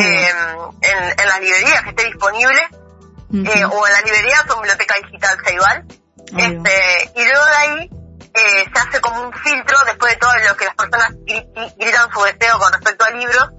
eh, en, en las librerías, que esté disponible, eh, o en las librerías o en biblioteca digital Ceibal. Ahí va. Este, y luego de ahí eh, se hace como un filtro después de todo lo que las personas gri- gritan su deseo con respecto al libro.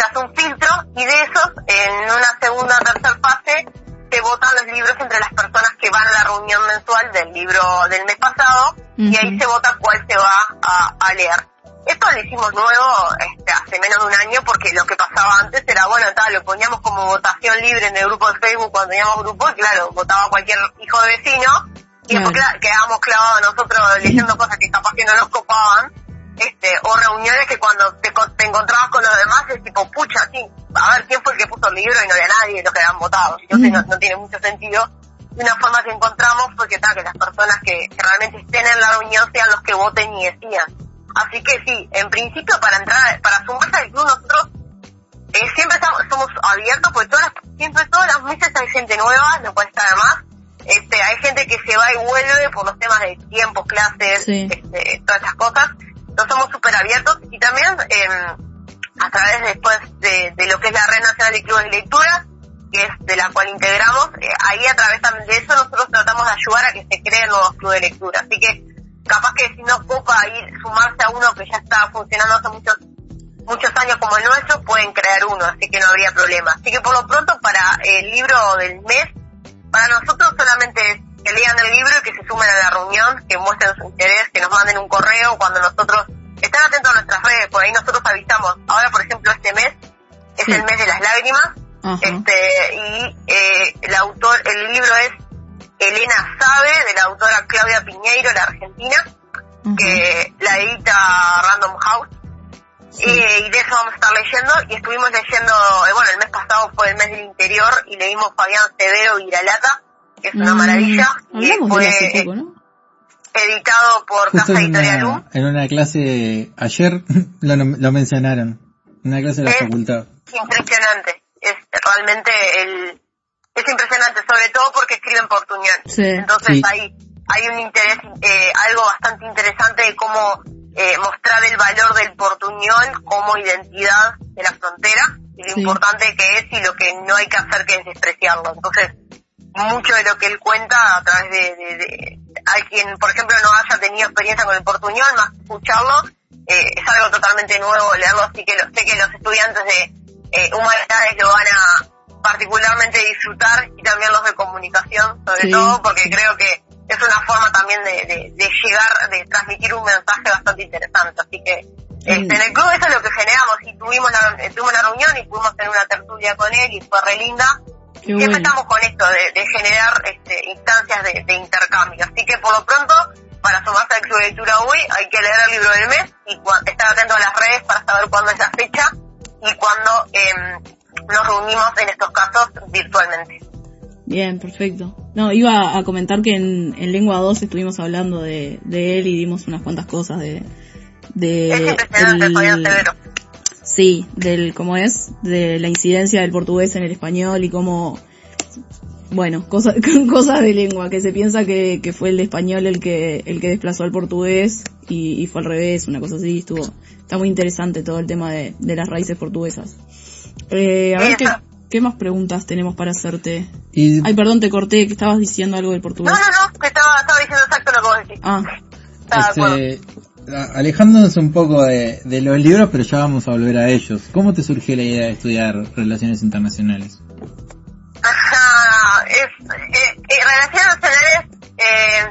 Se hace un filtro y de esos, en una segunda o tercera fase, se votan los libros entre las personas que van a la reunión mensual del libro del mes pasado y ahí se vota cuál se va a, a leer. Esto lo hicimos nuevo este, hace menos de un año porque lo que pasaba antes era, bueno, tal, lo poníamos como votación libre en el grupo de Facebook cuando teníamos grupo y claro, votaba cualquier hijo de vecino y después Claro. quedábamos clavados nosotros leyendo cosas que capaz que no nos copaban este o reuniones que cuando te, te encontrabas con los demás es tipo, pucha, sí, a ver quién fue el que puso el libro y no había nadie, los que habían votado. Entonces no, no tiene mucho sentido. Y una forma que encontramos fue que, tal, que las personas que, que realmente estén en la reunión sean los que voten y decidan. Así que sí, en principio para entrar, para sumarse al club nosotros eh, siempre estamos, somos abiertos porque todas las- siempre todos los meses hay gente nueva, lo cual está de más. Este, hay gente que se va y vuelve por los temas de tiempos, clases, Sí. este, todas esas cosas. Entonces somos súper abiertos y también eh, a través después de, de lo que es la Red Nacional de Clubes de Lectura, que es de la cual integramos, eh, ahí a través también de eso nosotros tratamos de ayudar a que se creen nuevos clubes de lectura. Así que capaz que si no copa ir sumarse a uno que ya está funcionando hace muchos muchos años como el nuestro, pueden crear uno, así que no habría problema. Así que por lo pronto para el libro del mes, para nosotros solamente es que lean el libro y que se sumen a la reunión, que muestren su interés, que nos manden un correo cuando nosotros están atentos a nuestras redes, por ahí nosotros avisamos. Ahora, por ejemplo, este mes es Sí. el mes de las lágrimas, este y eh, el autor, el libro es Elena Sabe, de la autora Claudia Piñeiro, la argentina, que la edita Random House. Sí. Eh, y de eso vamos a estar leyendo y estuvimos leyendo, eh, bueno, el mes pasado fue el mes del interior y leímos Fabián Severo y Iralata, que es una Mm, maravilla, y Hablamos de fue él hace poco, ¿no? editado por Justo Casa en Editorial U. en una clase, ayer lo, lo mencionaron, en una clase de la Eh, facultad. Impresionante, es realmente el, es impresionante, sobre todo porque escriben portuñol. Sí. Entonces Sí. hay, hay un interés, eh, algo bastante interesante de cómo eh, mostrar el valor del portuñol como identidad de la frontera y lo Sí. importante que es y lo que no hay que hacer que es despreciarlo. Entonces, mucho de lo que él cuenta a través de, de, de- quien, por ejemplo, no haya tenido experiencia con el portuñol, más escucharlo, eh, es algo totalmente nuevo leerlo, así que lo, sé que los estudiantes de eh, humanidades lo van a particularmente disfrutar y también los de comunicación, sobre Sí, todo porque creo que es una forma también de, de, de llegar, de transmitir un mensaje bastante interesante. Así que este, en el club eso es lo que generamos y tuvimos la, tuvimos la reunión y pudimos tener una tertulia con él y fue re linda. Qué Siempre bueno. estamos con esto de, de generar este, instancias de, de intercambio. Así que por lo pronto, para sumarse al Club de Lectura hoy, hay que leer el libro del mes y estar atento a las redes para saber cuándo es la fecha y cuándo em, nos reunimos en estos casos virtualmente. Bien, perfecto. No, iba a comentar que en, en Lengua 2 estuvimos hablando de, de él y dimos unas cuantas cosas de... de es impresionante, el- Severo. Sí, del cómo es, de la incidencia del portugués en el español y cómo, bueno, cosas cosas de lengua, que se piensa que, que fue el español el que el que desplazó al portugués y, y fue al revés, una cosa así, estuvo, está muy interesante todo el tema de, de las raíces portuguesas. Eh, a ver qué, más preguntas tenemos para hacerte. Y Ay, perdón, te corté, que estabas diciendo algo del portugués. No, no, no, que estaba, estaba diciendo exacto lo que vos decís. Ah, Estaba de acuerdo. este, alejándonos un poco de, de los libros, pero ya vamos a volver a ellos. ¿Cómo te surgió la idea de estudiar relaciones internacionales? Ajá, es, eh, eh, relaciones nacionales, eh,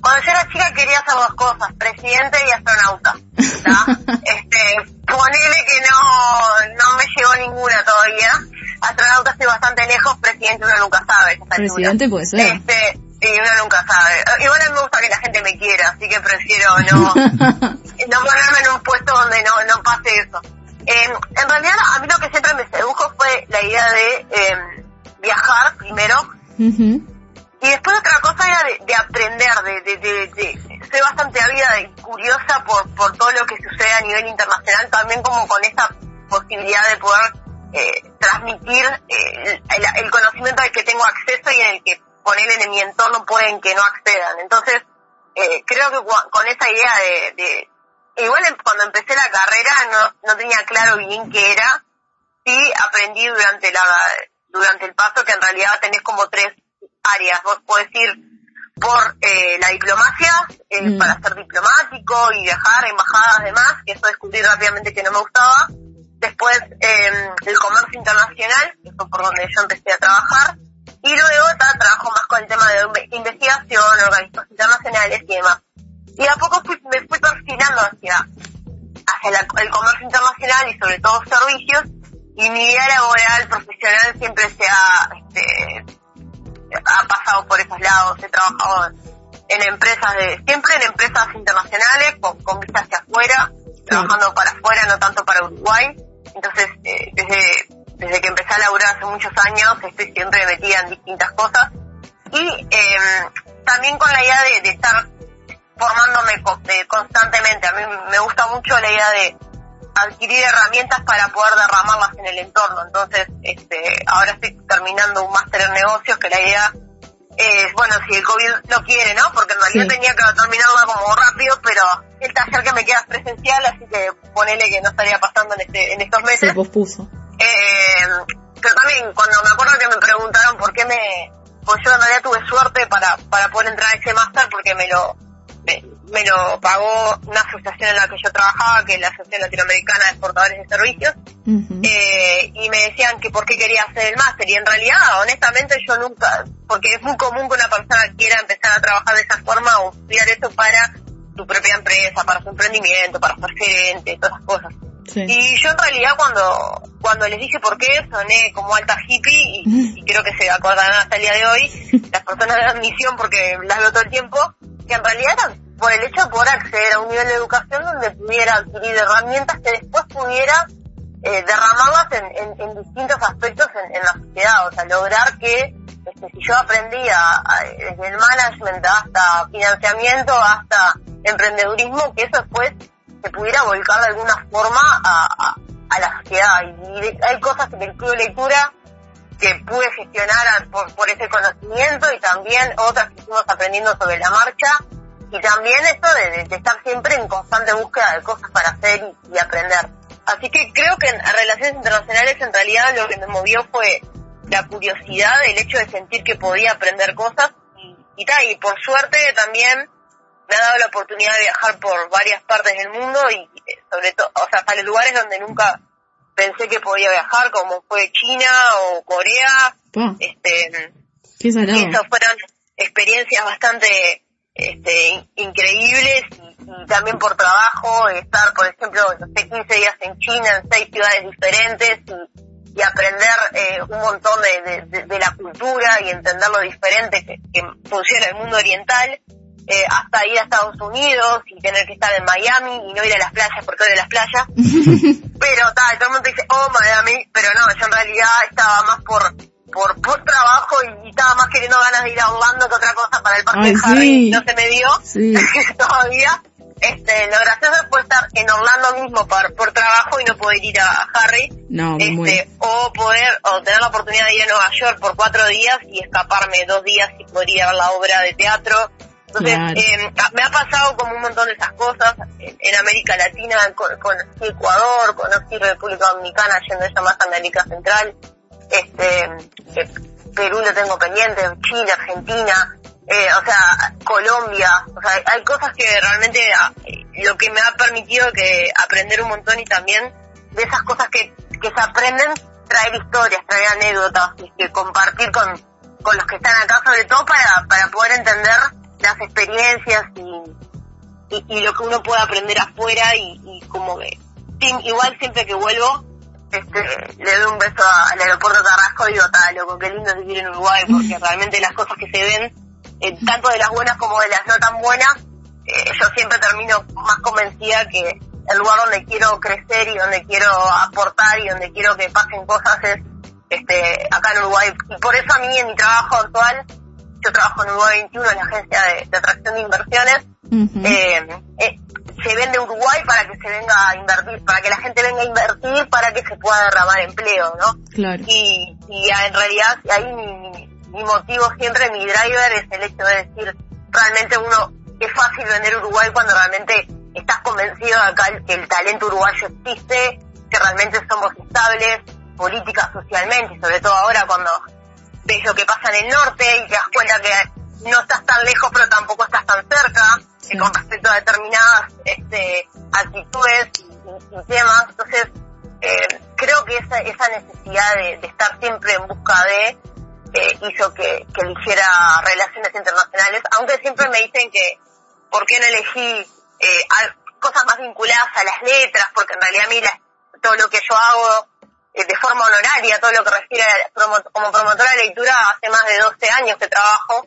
cuando yo era chica quería hacer dos cosas, presidente y astronauta. este, ponele que no, no me llegó ninguna todavía. Astronauta estoy bastante lejos, presidente uno nunca sabe. presidente puede ser. Este, y uno nunca sabe. Igual a mí me gusta que la gente me quiera, así que prefiero no, no ponerme en un puesto donde no, no pase eso. Eh, en realidad, a mí lo que siempre me sedujo fue la idea de eh, viajar primero y después otra cosa era de, de aprender, de, de, de, de- soy bastante ávida y curiosa por, por todo lo que sucede a nivel internacional, también como con esa posibilidad de poder eh, transmitir eh, el, el conocimiento al que tengo acceso y en el que ponerle en mi entorno pueden que no accedan. Entonces, eh, creo que con esa idea de, de igual cuando empecé la carrera no, no tenía claro bien qué era, sí aprendí durante la durante el paso que en realidad tenés como tres áreas. Vos podés ir por eh, la diplomacia, eh, Mm. para ser diplomático y viajar, embajadas, demás, que eso descubrí rápidamente que no me gustaba. Después eh, el comercio internacional, que fue por donde yo empecé a trabajar. Y luego ta, trabajo más con el tema de inve- investigación, organismos internacionales y demás. Y a poco fui- me fui perfilando hacia, hacia la- el comercio internacional y sobre todo servicios. Y mi vida laboral, profesional, siempre se ha, este, ha pasado por esos lados. He trabajado en empresas de, siempre en empresas internacionales, con, con vista hacia afuera, trabajando para afuera, no tanto para Uruguay. Entonces, eh, desde, desde que empecé a laburar hace muchos años, estoy siempre metida en distintas cosas. Y eh, también con la idea de, de estar formándome co- de- constantemente. A mí me gusta mucho la idea de adquirir herramientas para poder derramarlas en el entorno. Entonces, este, ahora estoy terminando un máster en negocios que la idea es, bueno, si el COVID lo quiere, ¿no? Porque en realidad Sí. tenía que terminarla como rápido, pero el taller que me queda es presencial, así que ponele que no estaría pasando en, este, en estos meses. Se pospuso. Eh, pero también cuando me acuerdo que me preguntaron por qué me, pues yo en realidad tuve suerte para, para poder entrar a ese máster porque me lo, me, me lo pagó una asociación en la que yo trabajaba, que es la Asociación Latinoamericana de Exportadores de Servicios, eh, y me decían que por qué quería hacer el máster y en realidad honestamente yo nunca porque es muy común que una persona quiera empezar a trabajar de esa forma o estudiar eso para su propia empresa para su emprendimiento para ser gerente todas esas cosas Sí. y yo en realidad cuando cuando les dije por qué soné como alta hippie y, y creo que se acordarán hasta el día de hoy las personas de admisión porque las veo todo el tiempo que en realidad eran por el hecho de poder acceder a un nivel de educación donde pudiera adquirir herramientas que después pudiera eh, derramarlas en, en, en distintos aspectos en, en la sociedad, o sea, lograr que este, si yo aprendía a- desde el management hasta financiamiento, hasta emprendedurismo, que eso después se pudiera volcar de alguna forma a, a, la sociedad. Y, hay cosas en el club de lectura que pude gestionar a- por, por ese conocimiento y también otras que fuimos aprendiendo sobre la marcha y también esto de, de- estar siempre en constante búsqueda de cosas para hacer y, y aprender. Así que creo que en relaciones internacionales en realidad lo que me movió fue la curiosidad, el hecho de sentir que podía aprender cosas y, y tal, y por suerte también me ha dado la oportunidad de viajar por varias partes del mundo y eh, sobre todo, o sea, hasta lugares donde nunca pensé que podía viajar, como fue China o Corea, este, qué y salado. esos fueron experiencias bastante este, increíbles y, también por trabajo, estar, por ejemplo, no sé, 15 días en China, en seis ciudades diferentes y, y aprender eh, un montón de, de, de, la cultura y entender lo diferente que, que funciona el mundo oriental. Eh, hasta ir a Estados Unidos y tener que estar en Miami y no ir a las playas porque odio las playas. pero tal, todo el mundo dice, oh Miami, pero no, yo en realidad estaba más por por, por trabajo y, estaba más queriendo ganas de ir a Orlando que otra cosa para el parque Ay, de Harry sí. no se me dio Sí. todavía. Este, lo gracioso fue estar en Orlando mismo por, por trabajo y no poder ir a Harry. No, este, o poder, o tener la oportunidad de ir a Nueva York por cuatro días y escaparme dos días y poder ir a ver la obra de teatro. Entonces, Claro. eh, me ha pasado como un montón de esas cosas en, en América Latina, con, conocí Ecuador, conocí República Dominicana, yendo ella más a América Central, este, eh, Perú lo tengo pendiente, Chile, Argentina, eh, o sea, Colombia, o sea, hay cosas que realmente ah, lo que me ha permitido que aprender un montón y también de esas cosas que, que se aprenden, traer historias, traer anécdotas, y que compartir con, con los que están acá, sobre todo para, para poder entender las experiencias y, y, y lo que uno puede aprender afuera y, y como que igual siempre que vuelvo este, le doy un beso al aeropuerto Carrasco y digo, "Ta, loco, qué lindo vivir en Uruguay, porque realmente las cosas que se ven, eh, tanto de las buenas como de las no tan buenas, eh, yo siempre termino más convencida que el lugar donde quiero crecer y donde quiero aportar y donde quiero que pasen cosas es este, acá en Uruguay. Y por eso a mí en mi trabajo actual, yo trabajo en Uruguay 21, en la agencia de, de atracción de inversiones, eh, eh, se vende Uruguay para que se venga a invertir, para que la gente venga a invertir, para que se pueda derramar empleo, ¿no? Claro. Y, y en realidad ahí mi, mi- mi motivo siempre, mi driver es el hecho de decir, realmente uno, es fácil vender Uruguay cuando realmente estás convencido de acá que el talento uruguayo existe, que realmente somos estables, política, socialmente, y sobre todo ahora cuando ves lo que pasa en el norte y te das cuenta que no estás tan lejos pero tampoco estás tan cerca Sí. con respecto a determinadas este, actitudes y, temas. Entonces, eh, creo que esa, esa necesidad de, de estar siempre en busca de eh, hizo que, que eligiera relaciones internacionales, aunque siempre me dicen que por qué no elegí eh, cosas más vinculadas a las letras, porque en realidad a mí todo lo que yo hago de forma honoraria, todo lo que refiere a como promotora de lectura hace más de 12 años que trabajo,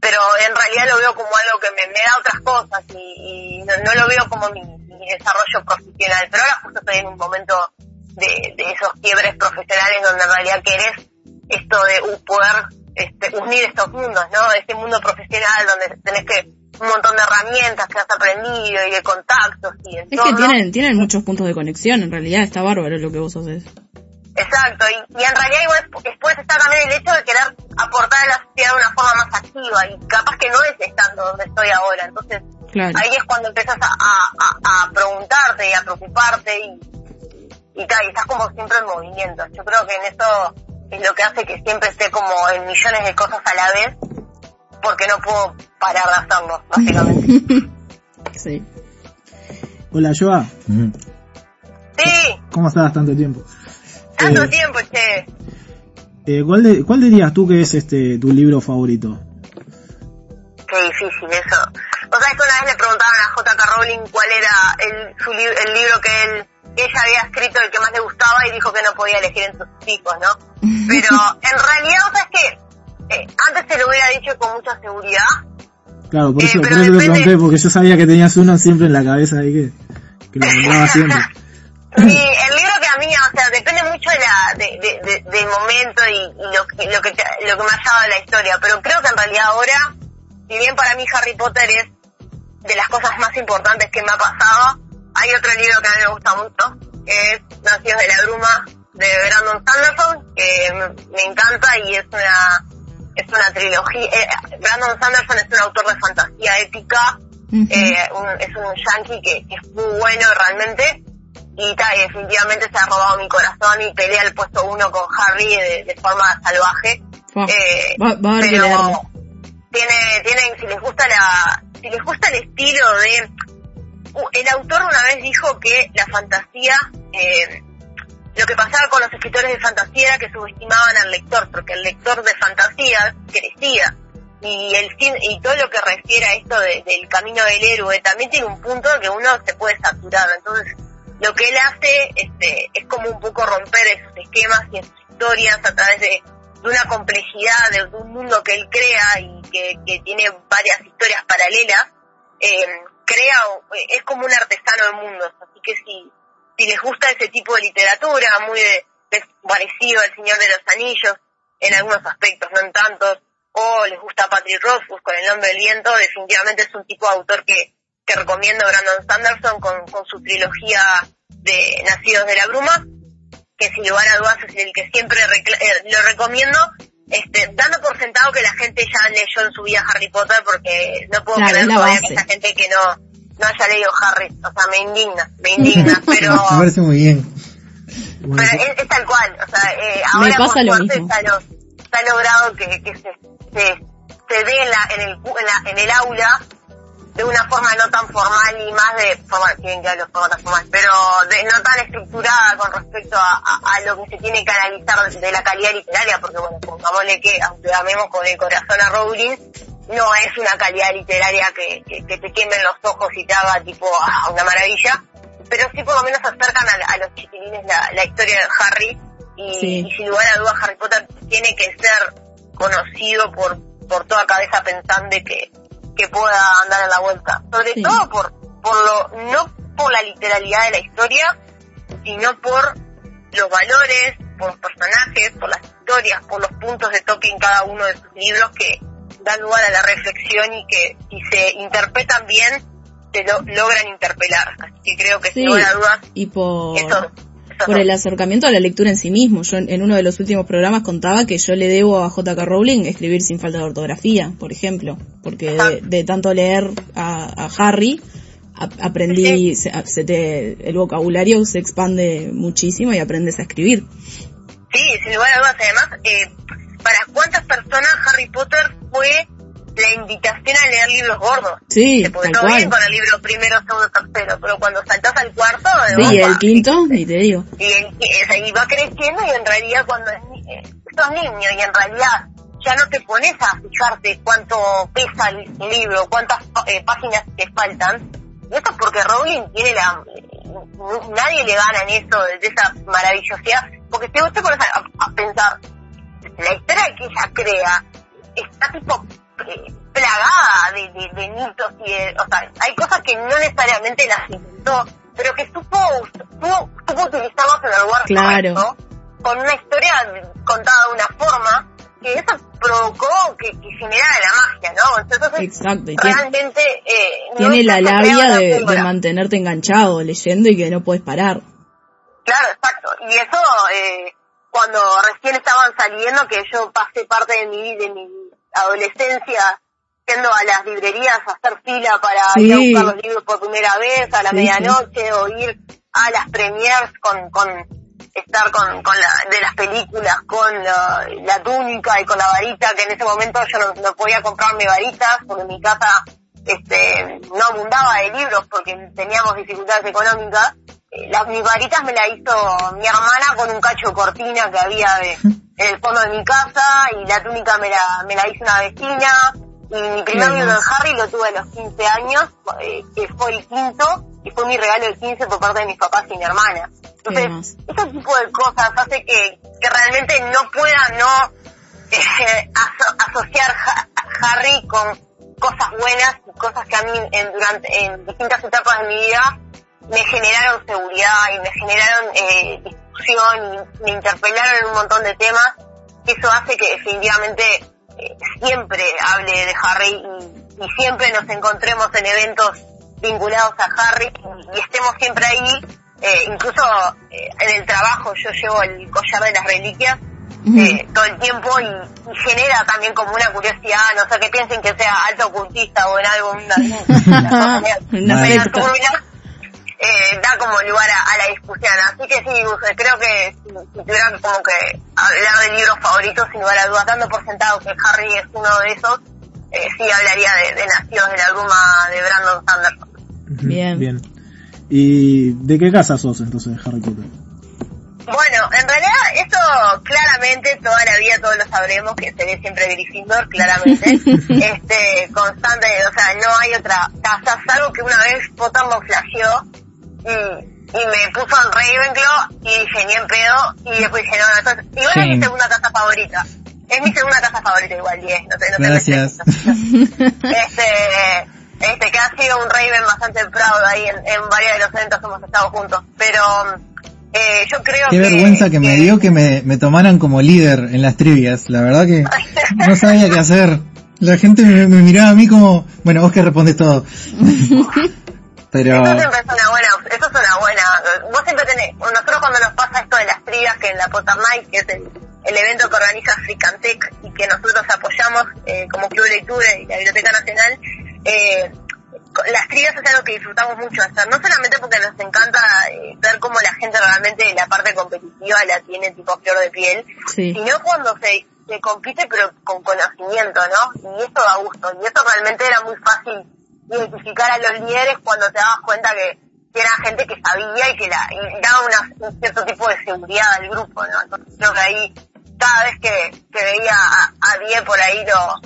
pero en realidad lo veo como algo que me, da otras cosas y, no, no lo veo como mi, desarrollo profesional. Pero ahora justo estoy en un momento de, esos quiebres profesionales donde en realidad querés esto de poder este, unir estos mundos, ¿no? Este mundo profesional donde tenés que un montón de herramientas que has aprendido y de contactos y Es que tienen, tienen muchos puntos de conexión, en realidad está bárbaro lo que vos haces. Exacto, y, y en realidad igual después está también el hecho de querer aportar a la sociedad de una forma más activa y capaz que no es estando donde estoy ahora, entonces Claro. ahí es cuando empiezas a, a, a- a preguntarte y a preocuparte y, y tal, y estás como siempre en movimiento. Yo creo que en eso es lo que hace que siempre esté como en millones de cosas a la vez, porque no puedo parar de hacerlo, básicamente. Sí. Hola, Joa. Ujú. sí, ¿Cómo estás tanto tiempo? tanto Eh, tiempo, che. eh, ¿cuál, de- ¿Cuál dirías tú que es este tu libro favorito? Qué difícil eso. O sea, es que una vez le preguntaban a J.K. Rowling cuál era el, su li- el libro que él que ella había escrito el que más le gustaba y dijo que no podía elegir entre sus hijos, ¿no? Pero en realidad, o sea, es que eh, antes te lo hubiera dicho con mucha seguridad. Claro, por Eh, eso, pero por eso te pregunté, porque yo sabía que tenías uno siempre en la cabeza ahí que, que lo nombraba siempre. Y el libro que a mí, o sea, depende mucho de la, de, de- de- del momento y, y lo, que- lo, que lo que me ha a la historia. Pero creo que en realidad ahora, si bien para mí Harry Potter es de las cosas más importantes que me ha pasado, hay otro libro que a mí me gusta mucho, que es Nacidos de la Bruma, de Brandon Sanderson, que me, me encanta y es una es una trilogía. eh, Brandon Sanderson es un autor de fantasía épica, eh, un- es un yankee que, que es muy bueno realmente y, ta, y definitivamente se ha robado mi corazón y pelea el puesto uno con Harry de, de forma salvaje. Eh, Va- va pero tiene, tienen, si les gusta la, si les gusta el estilo de, uh, el autor una vez dijo que la fantasía, eh, lo que pasaba con los escritores de fantasía era que subestimaban al lector, porque el lector de fantasía crecía. y el y todo lo que refiere a esto de- del camino del héroe también tiene un punto que uno se puede saturar entonces lo que él hace este es como un poco romper esos esquemas y esas historias a través de, una complejidad de, de un mundo que él crea y que, que tiene varias historias paralelas eh, crea eh, es como un artesano de mundos así que si si les gusta ese tipo de literatura muy de, de- parecido al Señor de los Anillos en algunos aspectos no en tantos o les gusta Patrick Rothfuss con El Nombre del Viento, definitivamente es un tipo de autor que, que recomiendo Brandon Sanderson con, con su trilogía de Nacidos de la Bruma, que sin lugar a dudas es el que siempre eh, lo recomiendo, este, dando por sentado que la gente ya leyó en su vida Harry Potter, porque no puedo Claro, creer todavía que esa gente que no, no haya leído Harry, o sea, me indigna, me indigna, pero... Me parece muy bien. Pero es, es tal cual, o sea, eh, Me ahora pasa por suerte está, lo- está logrado que, que se, se, se dé en, la, en, el, cu- en, la- en el aula de una forma no tan formal y más de formal, tienen que hablar de forma tan formal, pero de, no tan estructurada con respecto a, a- a lo que se tiene que analizar de la calidad literaria, porque bueno, pongámosle que, aunque amemos con el corazón a Rowling, no es una calidad literaria que, que, que te quemen los ojos y te haga tipo ah, una maravilla, pero sí por lo menos acercan a, a los chiquilines la, la historia de Harry y, Sí. y sin lugar a dudas Harry Potter tiene que ser conocido por, por toda cabeza pensante que, que pueda andar en la vuelta. Sobre Sí. todo por, por lo, no por la literalidad de la historia, sino por los valores, por los personajes, por las historias, por los puntos de toque en cada uno de sus libros que dan lugar a la reflexión y que si se interpretan bien, se lo, logran interpelar. Así que creo que Sí, sin lugar a dudas, y por, eso, eso por el acercamiento a la lectura en sí mismo. Yo en, en uno de los últimos programas contaba que yo le debo a J.K. Rowling escribir sin falta de ortografía, por ejemplo, porque de, de tanto leer a, a Harry aprendí, se, se te, el vocabulario se expande muchísimo y aprendes a escribir. Sí, sin lugar a dudas. Además, eh, ¿para cuántas personas Harry Potter fue la invitación a leer libros gordos? Sí, Porque tal bien con el libro primero, segundo, tercero, pero cuando saltás al cuarto, de Sí, bomba. el quinto, y te digo. y, el- y- y va creciendo y en realidad cuando es ni- eh, sos niño y en realidad ya no te pones a fijarte cuánto pesa el libro, cuántas eh, páginas te faltan. Y eso es porque Rowling tiene la... nadie le gana en eso, de esa maravillosidad. Porque te pones a, a pensar, la historia que ella crea está tipo eh, plagada de, de, de mitos y de, o sea, hay cosas que no necesariamente las inventó, pero que supo, supo, supo utilizarlas en el lugar Claro. correcto, con una historia contada de una forma que eso provocó que, que generara la magia, ¿no? Entonces, Exacto, y realmente eh, tiene la labia de, de mantenerte enganchado leyendo y que no puedes parar. Claro, exacto. Y eso, eh, cuando recién estaban saliendo, que yo pasé parte de mi, de mi adolescencia yendo a las librerías a hacer fila para Sí. ir a buscar los libros por primera vez, a la Sí, medianoche, o ir a las premiers con, con estar con, con la, de las películas, con la, la túnica y con la varita, que en ese momento yo no, no podía comprarme varitas, porque mi casa este no abundaba de libros porque teníamos dificultades económicas. Las, mis varitas me la hizo mi hermana con un cacho de cortina que había de, en el fondo de mi casa y la túnica me la, me la hizo una vecina y mi primer libro de. Harry lo tuve a los 15 años, eh, que fue el quinto y fue mi regalo de 15 por parte de mis papás y mi hermana. Entonces, ese tipo de cosas hace que, que realmente no pueda no eh, aso- asociar Ha- Harry con cosas buenas y cosas que a mí en, durante en distintas etapas de mi vida me generaron seguridad y me generaron eh, discusión y me interpelaron en un montón de temas eso hace que definitivamente eh, siempre hable de Harry y, y siempre nos encontremos en eventos vinculados a Harry y, y estemos siempre ahí eh, incluso eh, en el trabajo yo llevo el collar de las reliquias eh, todo el tiempo y, y genera también como una curiosidad, no sé que piensen que sea alto ocultista o en algo, una, una Una secta. turbia, eh, da como lugar a, a la discusión. Así que sí, Gus, creo que si, si tuviera como que hablar de libros favoritos, sin lugar a dudas, dando por sentado que Harry es uno de esos, eh, sí hablaría de, de Nacidos de la Bruma de Brandon Sanderson. Bien. Bien. ¿Y de qué casa sos entonces, Harry Potter? Bueno, en realidad eso claramente toda la vida todos lo sabremos que se ve siempre Gryffindor, claramente. este, constante, o sea, no hay otra casa, salvo que una vez Pottermore flasheó y, y me puso en Ravenclaw y dije ni en pedo y después dije no, no, entonces, igual es Sí. mi segunda casa favorita. Es mi segunda casa favorita igual, 10, no sé, no te Gracias. este, este, que ha sido un Raven bastante proud ahí en, en varios de los eventos que hemos estado juntos. Pero eh, yo creo Qué que... vergüenza que me dio que me, me tomaran como líder en las trivias. La verdad que no sabía qué hacer. La gente me, me miraba a mí como, bueno, vos que respondes todo. Pero, Eso siempre es una buena, eso es una buena, vos siempre tenés, nosotros cuando nos pasa esto de las trivias que en la Night, que es el, el evento que organiza Fricantec y que nosotros apoyamos eh, como Club de Lectura y la Biblioteca Nacional, eh, las trivias es algo que disfrutamos mucho hacer, no solamente porque nos encanta eh, ver cómo la gente realmente la parte competitiva la tiene tipo flor de piel, Sí. sino cuando se, se compite pero con conocimiento, ¿no? Y esto da gusto, y esto realmente era muy fácil identificar a los líderes cuando te dabas cuenta que, era gente que sabía y que la, y daba una, un cierto tipo de seguridad al grupo, ¿no? Entonces creo que ahí, cada vez que, veía a, a Die por ahí lo,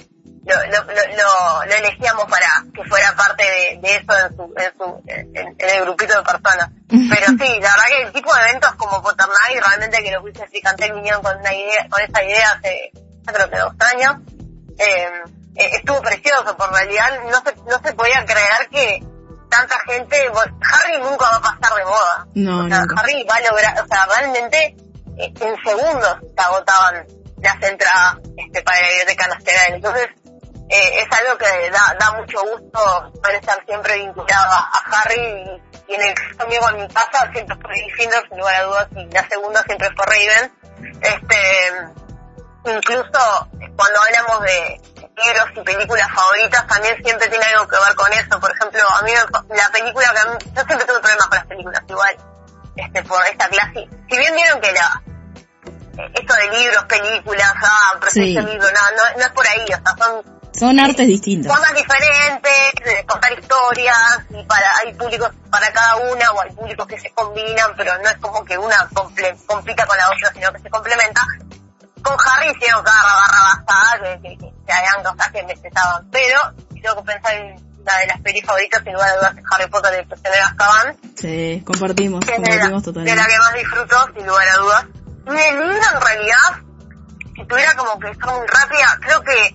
elegíamos para que fuera parte de, eso en, su, en, su, en, en el grupito de personas. Pero sí, la verdad que el tipo de eventos como Potter Night, realmente que los y Cantec vinieron con una idea, con esa idea hace, creo que dos años, eh, eh, estuvo precioso, por realidad no se, no se podía creer que tanta gente, bueno, Harry nunca va a pasar de moda. No, o sea, nunca. Harry va a lograr, o sea, realmente eh, en segundos se agotaban las entradas este, para la biblioteca nacional. Entonces, eh, es algo que da, da mucho gusto poder estar siempre vinculado a, a Harry y, y en el caso en mi casa siempre fue Gryffindor sin lugar a dudas y la segunda siempre fue Raven. Este, incluso cuando hablamos de libros y películas favoritas también siempre tiene algo que ver con eso. Por ejemplo, a mí la película que a mí, yo siempre tuve problemas con las películas igual, este, por esta clase. Si bien vieron que la, esto de libros, películas, ah, proceso Sí. libro, no, no, no es por ahí, o sea, son Son artes distintas. formas diferentes de contar historias y para hay públicos para cada una o hay públicos que se combinan pero no es como que una comple- compita con la otra sino que se complementa con Harry hicieron cada barra que, que, que se hayan cosas que necesitaban pero si tengo que pensar en una de las pelis favoritas sin lugar a dudas es Harry Potter y el prisionero de Azkaban Sí, compartimos, que es compartimos de la totalmente. que más disfruto sin lugar a dudas y el libro en realidad si tuviera como que estar muy rápida creo que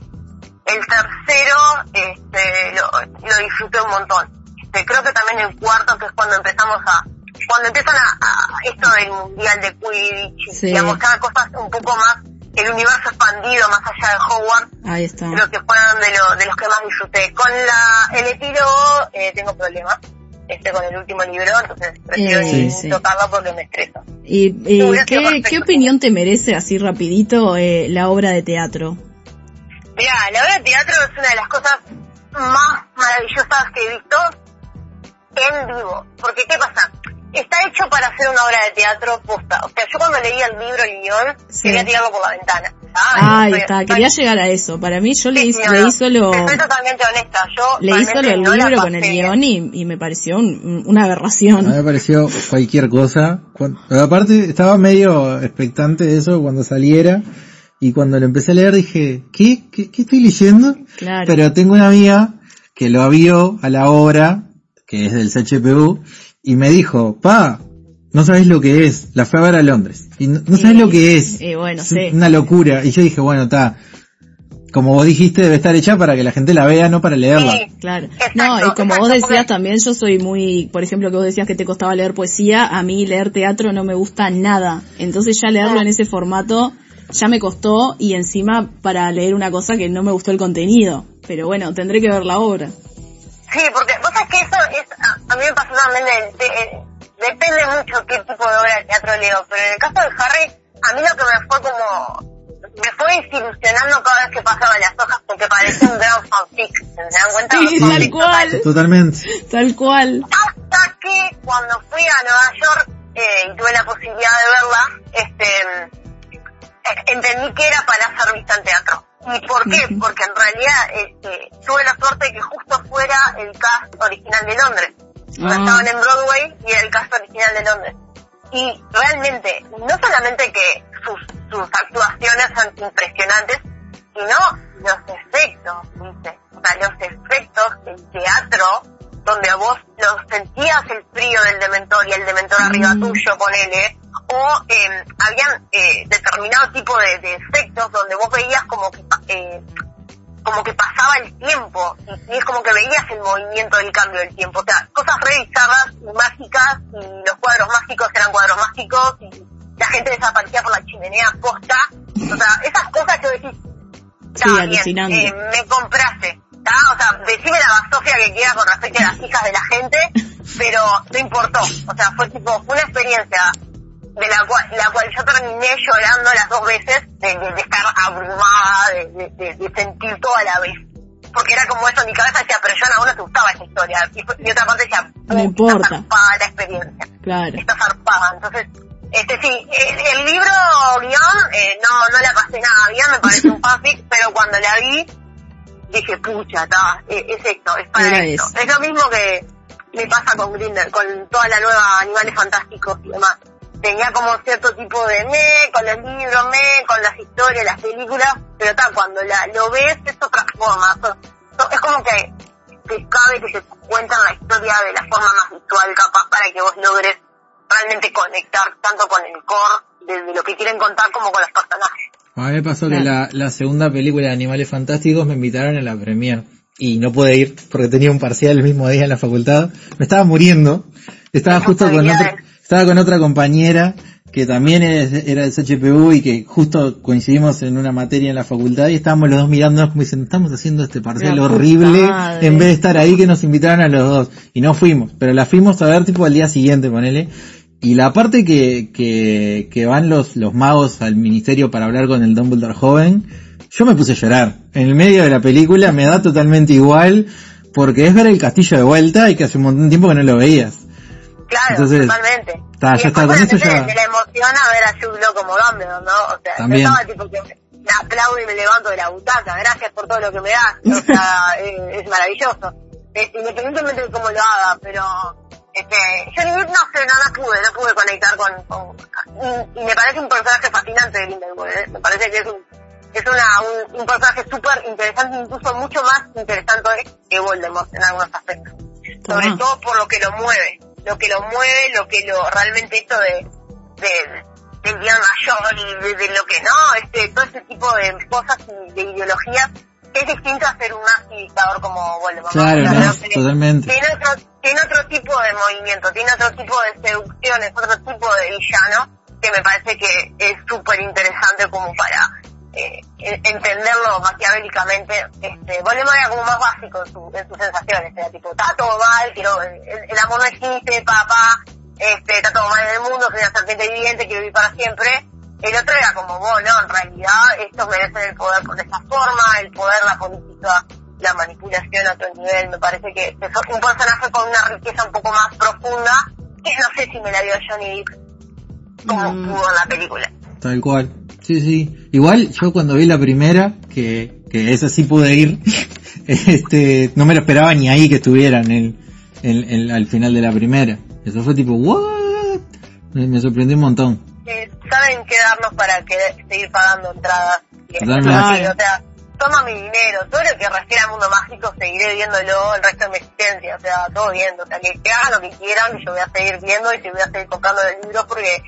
el tercero este, lo, lo disfruté un montón. Este, creo que también el cuarto, que es cuando empezamos a, cuando empiezan a, a esto del mundial de Quidditch, Sí. a mostrar cosas un poco más, el universo expandido más allá de Hogwarts, Ahí está. creo que fueron de, lo, de los que más disfruté. Con la, el epílogo eh, tengo problemas, este, con el último libro, entonces prefiero Eh, sí. tocarlo porque me estresa. ¿Y, qué, qué opinión te merece, así rapidito, eh, la obra de teatro? Mira, la obra de teatro es una de las cosas más maravillosas que he visto en vivo. Porque, ¿qué pasa? Está hecho para hacer una obra de teatro posta. O sea, yo cuando leía el libro, el guion, Sí. quería tirarlo por la ventana. Ah, ahí está, quería llegar a eso. Para mí, yo leí, Sí, no, leí solo, Te Soy totalmente honesta. Yo leí solo el no libro con el guion y, y me pareció un- una a mí aberración. me pareció cualquier cosa. Pero aparte, estaba medio expectante de eso cuando saliera. Y cuando lo empecé a leer dije, ¿qué? ¿Qué, qué estoy leyendo? Claro. Pero tengo una amiga que lo vio a la obra, que es del CHPU, y me dijo, pa, no sabes lo que es, la fue a ver a Londres. Y no, no sabes lo que es. y bueno, Es sí. Una locura. Y yo dije, bueno, está. Como vos dijiste, debe estar hecha para que la gente la vea, no para leerla. Sí. Claro. Exacto, no, y como exacto, vos decías también, yo soy muy, por ejemplo, que vos decías que te costaba leer poesía, a mí leer teatro no me gusta nada. Entonces ya leerlo Ah. en ese formato ya me costó y encima para leer una cosa que no me gustó el contenido. Pero bueno, tendré que ver la obra. Sí, porque vos sabés que eso es, a, a mí me pasó también, de- de- depende mucho qué tipo de obra de teatro leo, pero en el caso de Harry, a mí lo que me fue como, me fue desilusionando cada vez que pasaba las hojas porque parecía un gran fanfic, ¿se dan cuenta? Sí, tal fanfic cual. total. Totalmente. Tal cual. Hasta que cuando fui a Nueva York eh, y tuve la posibilidad de verla, este, eh, entendí que era para hacer vista en teatro. ¿Y por qué? Porque en realidad este, tuve la suerte de que justo fuera el cast original de Londres. Ah. Estaban en Broadway y era el cast original de Londres. y realmente, no solamente que sus, sus actuaciones son impresionantes, sino los efectos, ¿viste? O sea, los efectos del teatro, donde vos los sentías el frío del dementor y el dementor arriba Mm. tuyo, ponele, o eh, habían eh, determinado tipo de, de efectos donde vos veías como que eh, como que pasaba el tiempo y, y es como que veías el movimiento del cambio del tiempo, o sea, cosas re bizarras y mágicas y los cuadros mágicos eran cuadros mágicos y la gente desaparecía por la chimenea posta, o sea, esas cosas que decís, Sí, bien, eh, me compraste, ¿tá? o sea, decime la basofia que quiera con respecto a las hijas de la gente, pero no importó, o sea, fue tipo, fue una experiencia de la cual, la cual yo terminé llorando las dos veces, de, de- de estar abrumada, de, de- sentir todo a la vez. Porque era como eso, en mi cabeza decía, pero yo a uno te gustaba esa historia. Y, y otra parte decía, No "Uh, importa". Está zarpada la experiencia, Claro. está zarpada. Entonces, este sí, el, el libro guion, eh, no, no la pasé nada bien, me parece un fanfic, pero cuando la vi, dije, pucha, está, eh, es esto, es para Era esto. eso. Es lo mismo que me pasa con Grinder, con toda la nueva Animales Fantásticos y demás. Tenía como cierto tipo de me, con los libros, me, con las historias, las películas, pero está, cuando la, lo ves es otra forma. So- so- es como que te cabe que se cuentan la historia de la forma más visual capaz para que vos logres realmente conectar tanto con el core de, de lo que quieren contar como con los personajes. A mí me pasó que la, la segunda película de Animales Fantásticos me invitaron a la premier y no pude ir porque tenía un parcial el mismo día en la facultad. Me estaba muriendo. Estaba justo con otra, estaba con otra compañera que también es- era del CHPU y que justo coincidimos en una materia en la facultad y estábamos los dos mirándonos como diciendo, estamos haciendo este parcial La horrible madre. en vez de estar ahí que nos invitaron a los dos. Y no fuimos, pero la fuimos a ver tipo al día siguiente, ponele. Y la parte que, que, que van los, los magos al ministerio para hablar con el Dumbledore joven, yo me puse a llorar. En el medio de la película me da totalmente igual, porque es ver el castillo de vuelta y que hace un montón de tiempo que no lo veías. Claro, Entonces, totalmente. está, ya está, con eso ya- Se le emociona ver a Jude como Dumbledore, ¿no? O sea, También. yo estaba tipo que me aplaudo y me levanto de la butaca. Gracias por todo lo que me das. O sea, eh, es maravilloso. Eh, independientemente de cómo lo haga, pero... Este, yo no sé, no, no pude, no pude conectar con... con y, y me parece un personaje fascinante de Grindelwald, ¿eh? Me parece que es un, es una, un, un personaje súper interesante, incluso mucho más interesante que Voldemort en algunos aspectos sobre todo por lo que lo mueve, lo que lo mueve, lo que lo realmente esto de, de del bien mayor y de, de lo que no, este, todo ese tipo de cosas y de ideologías que es distinto a ser un nazi dictador como Voldemort. Claro, no, totalmente. Tiene otro, tiene otro tipo de movimiento, tiene otro tipo de seducciones, otro tipo de villano que me parece que es súper interesante como para eh, en- entenderlo maquiavélicamente. Este, Voldemort era como más básico en, su- en sus sensaciones, era tipo, está todo mal, quiero, el, el amor no existe, papá, este, está todo mal en el mundo, soy una serpiente viviente, quiero vivir para siempre. El otro era como, vos, no, en realidad estos merecen el poder por esta forma, el poder, la política, la manipulación a otro nivel, me parece que es un personaje con una riqueza un poco más profunda, que no sé si me la dio Johnny Depp como Mm. pudo en la película. Tal cual. Sí, sí. Igual yo cuando vi la primera, que, que esa sí pude ir, este, no me lo esperaba ni ahí que estuvieran el, el, el- al final de la primera. Eso fue tipo, what? Me, me sorprendió un montón. Eh, saben qué darnos para que seguir pagando entradas. Y o sea, toma mi dinero, todo lo que refiere al mundo mágico seguiré viéndolo el resto de mi existencia, o sea, todo viendo, o sea, que, que hagan lo que quieran, que yo voy a seguir viendo y que voy a seguir comprando los libros porque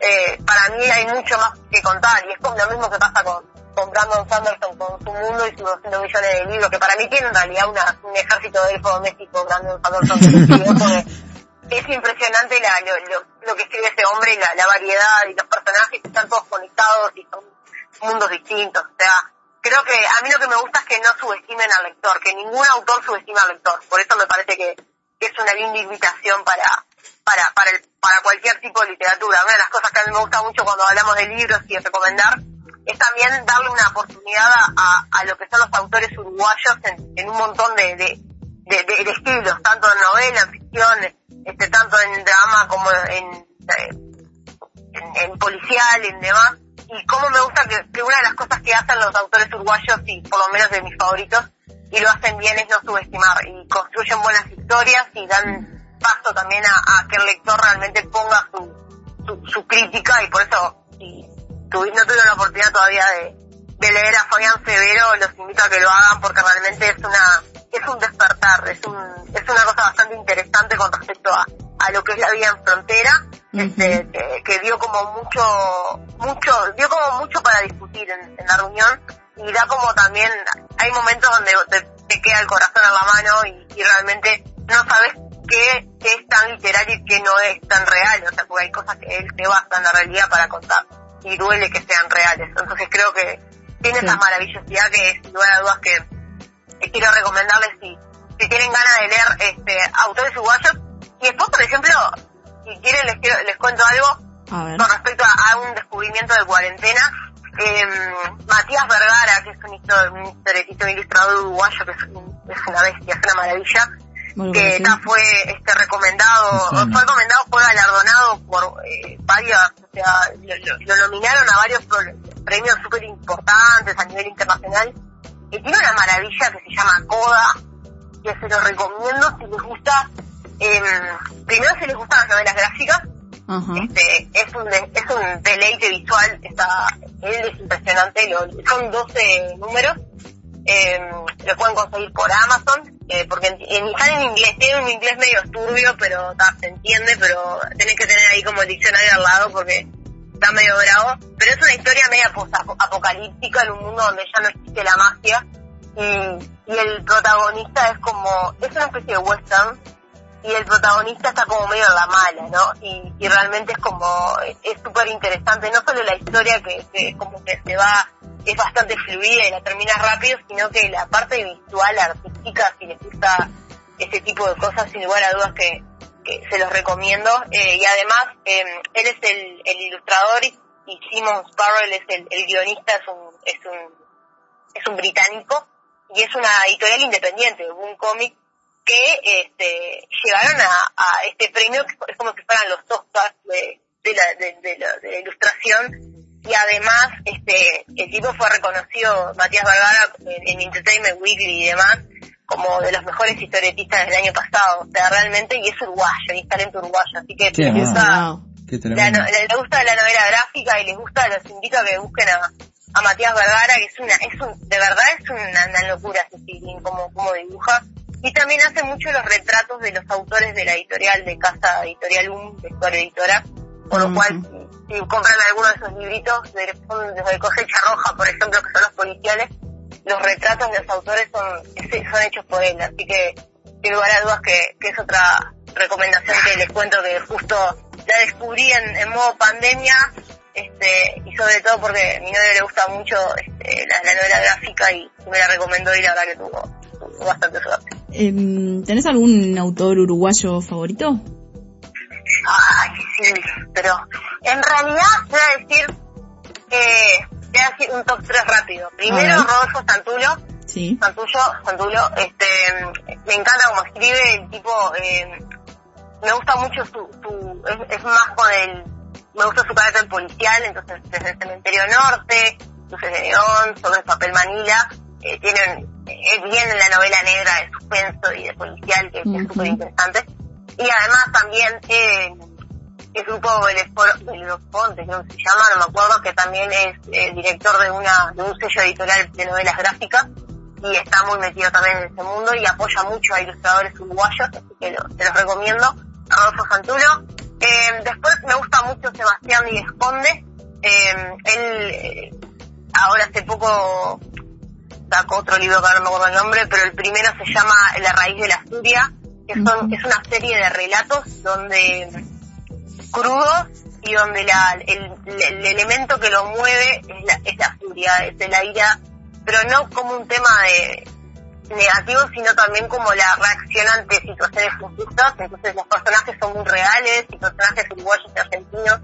eh, para mí hay mucho más que contar. Y es como lo mismo que pasa con, con Brandon Sanderson con su mundo y sus 200 millones de libros, que para mí tiene en realidad una, un ejército de elfos domésticos, Brandon Sanderson, porque es impresionante la, lo, lo, lo que escribe este hombre la, la variedad y los personajes que están todos conectados y son mundos distintos. O sea, creo que a mí lo que me gusta es que no subestimen al lector, que ningún autor subestima al lector. Por eso me parece que, es una linda invitación para para para, cualquier tipo de literatura. Una de las cosas que a mí me gusta mucho cuando hablamos de libros y de recomendar es también darle una oportunidad a, a, a lo que son los autores uruguayos en, en un montón de, de, de, de- estilos, tanto en novela, en ficción, este, tanto en drama como en, en, policial, en demás. Y cómo me gusta que, que una de las cosas que hacen los autores uruguayos, y por lo menos de mis favoritos, y lo hacen bien es no subestimar, y construyen buenas historias y dan paso también a, que el lector realmente ponga su, su, su, crítica y por eso si tuvi- no tuvieron la oportunidad todavía de, de leer a Fabián Severo, los invito a que lo hagan porque realmente es una es un despertar, es un es una cosa bastante interesante con respecto a, a lo que es la vida en frontera, este, que, que dio como mucho mucho dio como mucho para discutir en, en la reunión y da como también hay momentos donde te, te queda el corazón en la mano y, y realmente no sabes qué, qué es tan literario y qué no es tan real, o sea, porque hay cosas que él se basa en la realidad para contar y duele que sean reales. Entonces creo que tiene Sí. esa maravillosidad que sin lugar a dudas que, que quiero recomendarles si, si tienen ganas de leer este autores uruguayos. Y después, por ejemplo, si quieren les, quiero- les cuento algo con respecto a, a un descubrimiento de cuarentena. Eh, Matías Vergara, que es un, histo- un historietista, un ilustrador uruguayo, que es, es una bestia, es una maravilla, que ta, fue este recomendado, fue recomendado, fue galardonado por eh, varias, o sea, lo, lo- lo nominaron a varios premios súper importantes a nivel internacional, y tiene una maravilla que se llama Coda, que se lo recomiendo si les gusta, em, primero si les gustan las novelas gráficas, este, es un de- es un deleite visual, está, él es impresionante, lo- son 12 números, eh, lo pueden conseguir por Amazon, eh, porque en, en, están en inglés, tiene un inglés medio turbio, pero ta, se entiende, pero tenés que tener ahí como el diccionario al lado porque está medio bravo, pero es una historia media apocalíptica en un mundo donde ya no existe la magia y, y el protagonista es como, es una especie de western y el protagonista está como medio en la mala, ¿no? Y, y realmente es como, es súper interesante, no solo la historia que, que como que se va, es bastante fluida y la terminas rápido, sino que la parte visual, artística, si les gusta ese tipo de cosas, sin lugar a dudas que, que se los recomiendo. Eh, y además, eh, él es el, el ilustrador y, Simon Sparrow es el, guionista, es un, es un, es un británico y es una editorial independiente, un cómic que este, llegaron a, a este premio que es como si fueran los Oscars de, de, la, de, la, de la ilustración y además este el tipo fue reconocido Matías Vergara en Entertainment Weekly y demás como de los mejores historietistas del año pasado o sea realmente y es uruguayo y es talento uruguayo así que les gusta la tremendo. no- les gusta la novela gráfica y les gusta, los invito a que busquen a, a Matías Vergara, que es una, es un, de verdad es una, una locura Cecilín, como, como dibuja. Y también hace mucho los retratos de los autores de la editorial, de Casa Editorial UM, de Historia Editora, por lo cual, si, si compran alguno de esos libritos, de, de Cosecha Roja, por ejemplo, que son los policiales, los retratos de los autores son, son hechos por él, así que sin lugar a dudas que, que es otra recomendación que les cuento que justo la descubrí en, en modo pandemia este y sobre todo porque a mi novio le gusta mucho este, la, la novela gráfica y me la recomendó y la verdad que tuvo, tuvo bastante suerte. Em, ¿Tenés algún autor uruguayo favorito? Ay, sí, pero en realidad voy a decir, eh, voy a decir un top 3 rápido. Primero. Rodolfo Santulo, Sí. Santuyo, Santulo, este, me encanta cómo escribe, el tipo, eh, me gusta mucho su, su es, es más con el, me gusta su carácter policial, entonces desde el Cementerio Norte, Luces de León, sobre el papel Manila, eh, tienen, es bien en la novela negra de suspenso y de policial, que, es súper interesante. Y además también, eh, el grupo El Fonte, creo que se llama, no me acuerdo, que también es eh, director de una de un sello editorial de novelas gráficas y está muy metido también en ese mundo y apoya mucho a ilustradores uruguayos, así que lo, te los recomiendo. Rodolfo Santulo. Eh, después me gusta mucho Sebastián Díez Conde. Eh, él eh, ahora hace poco sacó otro libro que ahora no me acuerdo el nombre, pero el primero se llama La raíz de la furia, que son, es una serie de relatos donde crudos y donde la, el, el elemento que lo mueve es la, es la furia, es la ira, pero no como un tema de negativo, sino también como la reacción ante situaciones injustas, entonces los personajes son muy reales y personajes uruguayos y argentinos,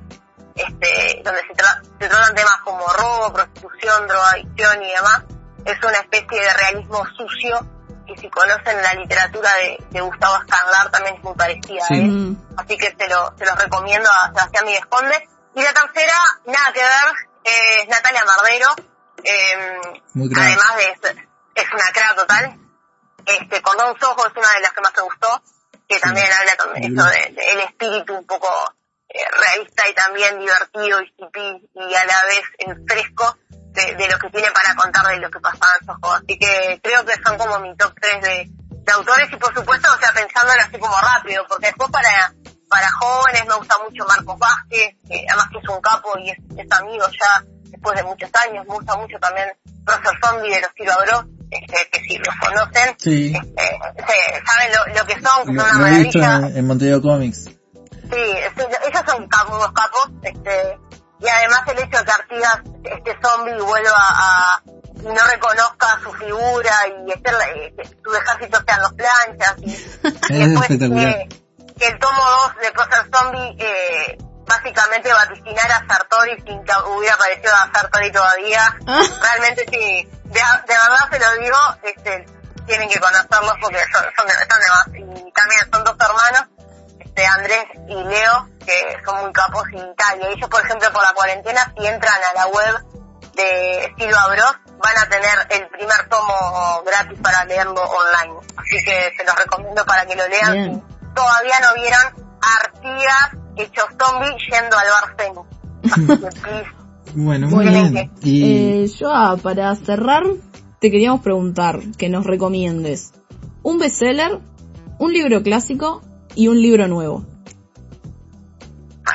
este, donde se, tra se tratan temas como robo, prostitución, drogadicción y demás, es una especie de realismo sucio que si conocen la literatura de, de Gustavo Escandar también es muy parecida Sí. a él. Mm, así que se lo, se los recomiendo a Sebastián Miguel Conde. Y la tercera, nada que ver, eh, es Natalia Mardero, eh, Muy además de es una crack total, este, con dos ojos es una de las que más me gustó, que también habla también eso de, de el espíritu un poco eh, realista y también divertido y y a la vez eh, fresco de, lo que tiene para contar de lo que pasaba en esos juegos. Así que creo que son como mi top 3 de, autores y por supuesto, o sea, pensándolo así como rápido, porque después para para jóvenes me gusta mucho Marcos Vázquez, que además que es un capo y es, amigo ya después de muchos años, me gusta mucho también Profesor Zombie de los Tiro este, que si los conocen, sí. este, saben lo, que son, que son una maravilla. En, en Montevideo Comics. Sí, ellos son capos, capos, este, y además el hecho de que Artigas, este zombie, vuelva a, no reconozca su figura y este, que su ejército sean los planchas y, después que, el tomo 2 de Procer Zombie eh, básicamente vaticinaras a Sartori sin que hubiera aparecido a Sartori todavía. Ah. Realmente sí, de, verdad se lo digo, este, tienen que conocerlos porque son, son, son de más. Y también son dos hermanos de Andrés y Leo, que son muy capos y tal. Y ellos, por ejemplo, por la cuarentena, si entran a la web de Silva Bros, van a tener el primer tomo gratis para leerlo online. Así que se los recomiendo para que lo lean. Si todavía no vieron Artigas hechos zombie yendo al bar Bueno, muy bien. Y... Eh, ah, para cerrar, te queríamos preguntar que nos recomiendes un bestseller, un libro clásico y un libro nuevo.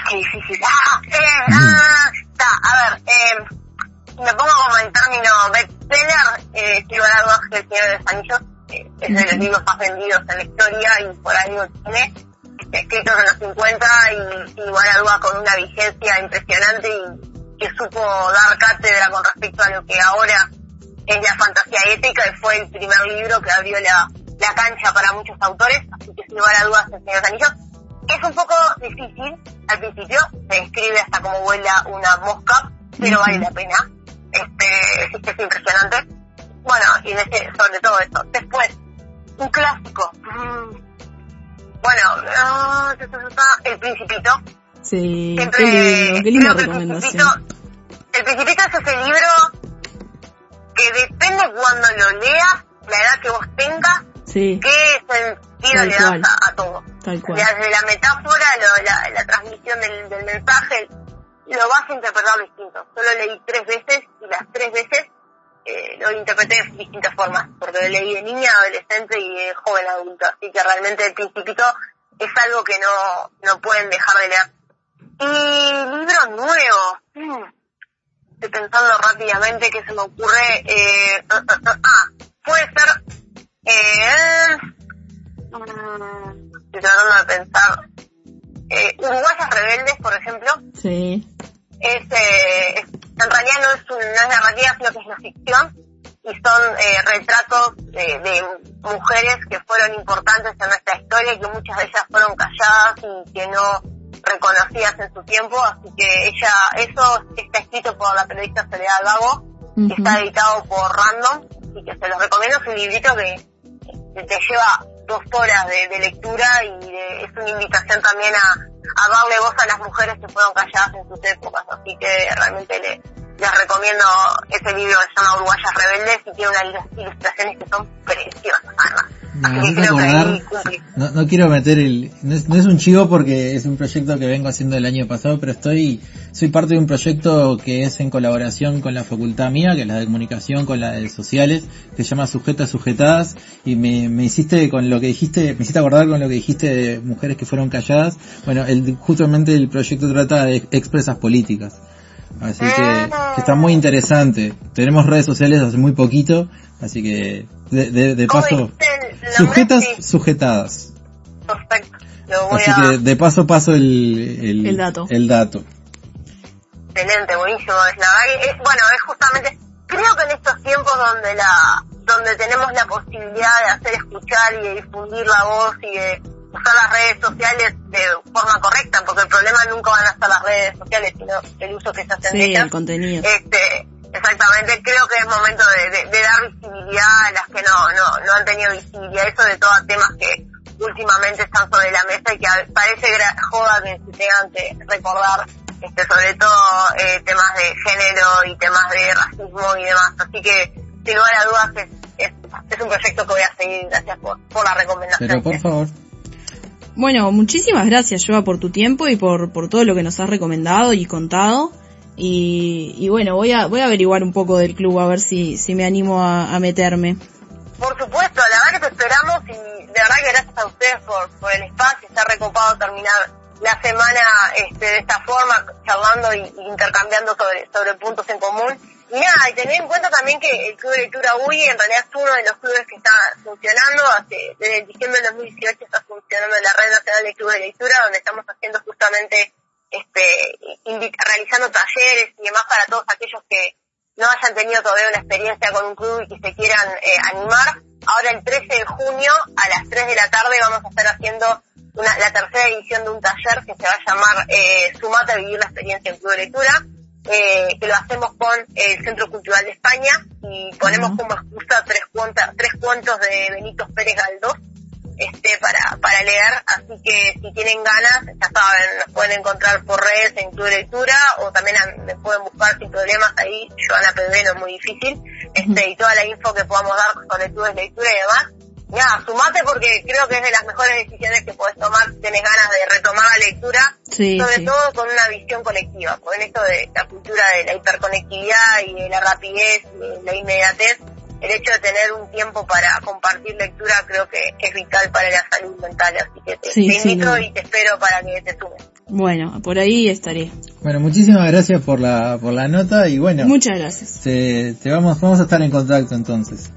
Qué difícil. Ah, eh, ah, está, a ver, eh, me pongo como en término bestseller, eh, quiero hablar de El Señor de los Anillos, eh, es de los libros más vendidos en la historia y por ahí lo tiene, escritos en los 50 y, y duda con una vigencia impresionante y que supo dar cátedra con respecto a lo que ahora es la fantasía ética y fue el primer libro que abrió la, la cancha para muchos autores, así que sin lugar a dudas el Señor Anillos. Es un poco difícil al principio, se escribe hasta como vuela una mosca, pero vale la pena. Este, es, es impresionante. Bueno, y sobre todo eso. Después, un clásico. Mm. Bueno, uh, El Principito. Sí, Siempre, qué lindo, qué recomendación. El Principito es ese libro que depende cuando lo leas, la edad que vos tengas, Sí. ¿Qué sentido le das a, todo? Tal cual. Desde la metáfora, la, la, transmisión del, del, mensaje, lo vas a interpretar distinto. Solo leí tres veces y las tres veces eh, lo interpreté de distintas formas, porque lo leí de niña, adolescente y de joven adulto. Así que realmente el principito es algo que no, no pueden dejar de leer. Y libros nuevos. Hmm. Estoy pensando rápidamente que se me ocurre. Eh, ah, ah, ah, ah puede ser eh, estoy tratando de pensar. Eh, Uruguayas Rebeldes, por ejemplo. Sí. Es, eh, en realidad no es, un, no es narrativa, sino que es una ficción. Y son eh, retratos de, de, mujeres que fueron importantes en nuestra historia y que muchas de ellas fueron calladas y que no reconocidas en su tiempo. Así que ella, eso está escrito por la periodista Soledad Gago, y está editado por Random y que se los recomiendo. Es un librito que te lleva dos horas de, lectura y es una invitación también a, a, darle voz a las mujeres que fueron calladas en sus épocas. Así que realmente le, les recomiendo ese libro que se llama Uruguayas Rebeldes y tiene unas ilustraciones que son preciosas además. no, no, quiero meter el, no es, no es, un chivo porque es un proyecto que vengo haciendo el año pasado, pero estoy, soy parte de un proyecto que es en colaboración con la facultad mía, que es la de comunicación, con la de sociales, que se llama Sujetas Sujetadas, y me, me hiciste con lo que dijiste, me hiciste acordar con lo que dijiste de mujeres que fueron calladas. Bueno, el, justamente el proyecto trata de expresas políticas. Así que, está muy interesante. Tenemos redes sociales hace muy poquito, así que de, de, de paso, sujetas, sujetadas. Perfecto. así que de paso paso el, el, el, dato. el dato. Excelente, buenísimo. Es, bueno, es justamente, creo que en estos tiempos donde la, donde tenemos la posibilidad de hacer escuchar y de difundir la voz y de usar las redes sociales de forma correcta, porque el problema nunca van a estar las redes sociales, sino el uso que se hace sí, el contenido. Este, exactamente, creo que es momento de, dar visibilidad a las que no, no, no han tenido visibilidad, eso de todos temas que últimamente están sobre la mesa y que parece joda que se tengan que recordar, este, sobre todo eh, temas de género y temas de racismo y demás. Así que, sin lugar a dudas, es, es, un proyecto que voy a seguir. Gracias por, por la recomendación. Pero por favor. Bueno, muchísimas gracias, Joa, por tu tiempo y por, por todo lo que nos has recomendado y contado. Y, y bueno, voy a, voy a averiguar un poco del club a ver si, si me animo a, a meterme. Por supuesto, la verdad que te esperamos y de verdad que gracias a ustedes por, por el espacio, está recopado terminar la semana este, de esta forma, charlando y intercambiando sobre, sobre puntos en común. Y nada, y tener en cuenta también que el Club de Lectura UI en realidad es uno de los clubes que está funcionando, desde diciembre de 2018 está funcionando la Red Nacional de Clubes de Lectura, donde estamos haciendo justamente, este, realizando talleres y demás para todos aquellos que no hayan tenido todavía una experiencia con un club y que se quieran eh, animar. Ahora el 13 de junio a las 3 de la tarde vamos a estar haciendo una, la tercera edición de un taller que se va a llamar eh, Sumate a vivir la experiencia en Club de Lectura, eh, que lo hacemos con el Centro Cultural de España y ponemos como excusa tres, tres cuentos de Benito Pérez Galdós este para, para leer, así que si tienen ganas, ya saben, nos pueden encontrar por redes en Club de Lectura o también a- me pueden buscar sin problemas ahí, Joana Pedrero es muy difícil, este y toda la info que podamos dar sobre clubes de lectura y demás. Nada, sumate porque creo que es de las mejores decisiones que puedes tomar si tenés ganas de retomar la lectura, Sí, sobre sí. todo con una visión colectiva, en esto de la cultura de la hiperconectividad y de la rapidez y de la inmediatez, el hecho de tener un tiempo para compartir lectura creo que es vital para la salud mental, así que te, Sí, te sin invito y te espero para que te sumes. Bueno, por ahí estaré. Bueno, muchísimas gracias por la, por la nota y bueno, Muchas gracias. te, te vamos, vamos a estar en contacto entonces.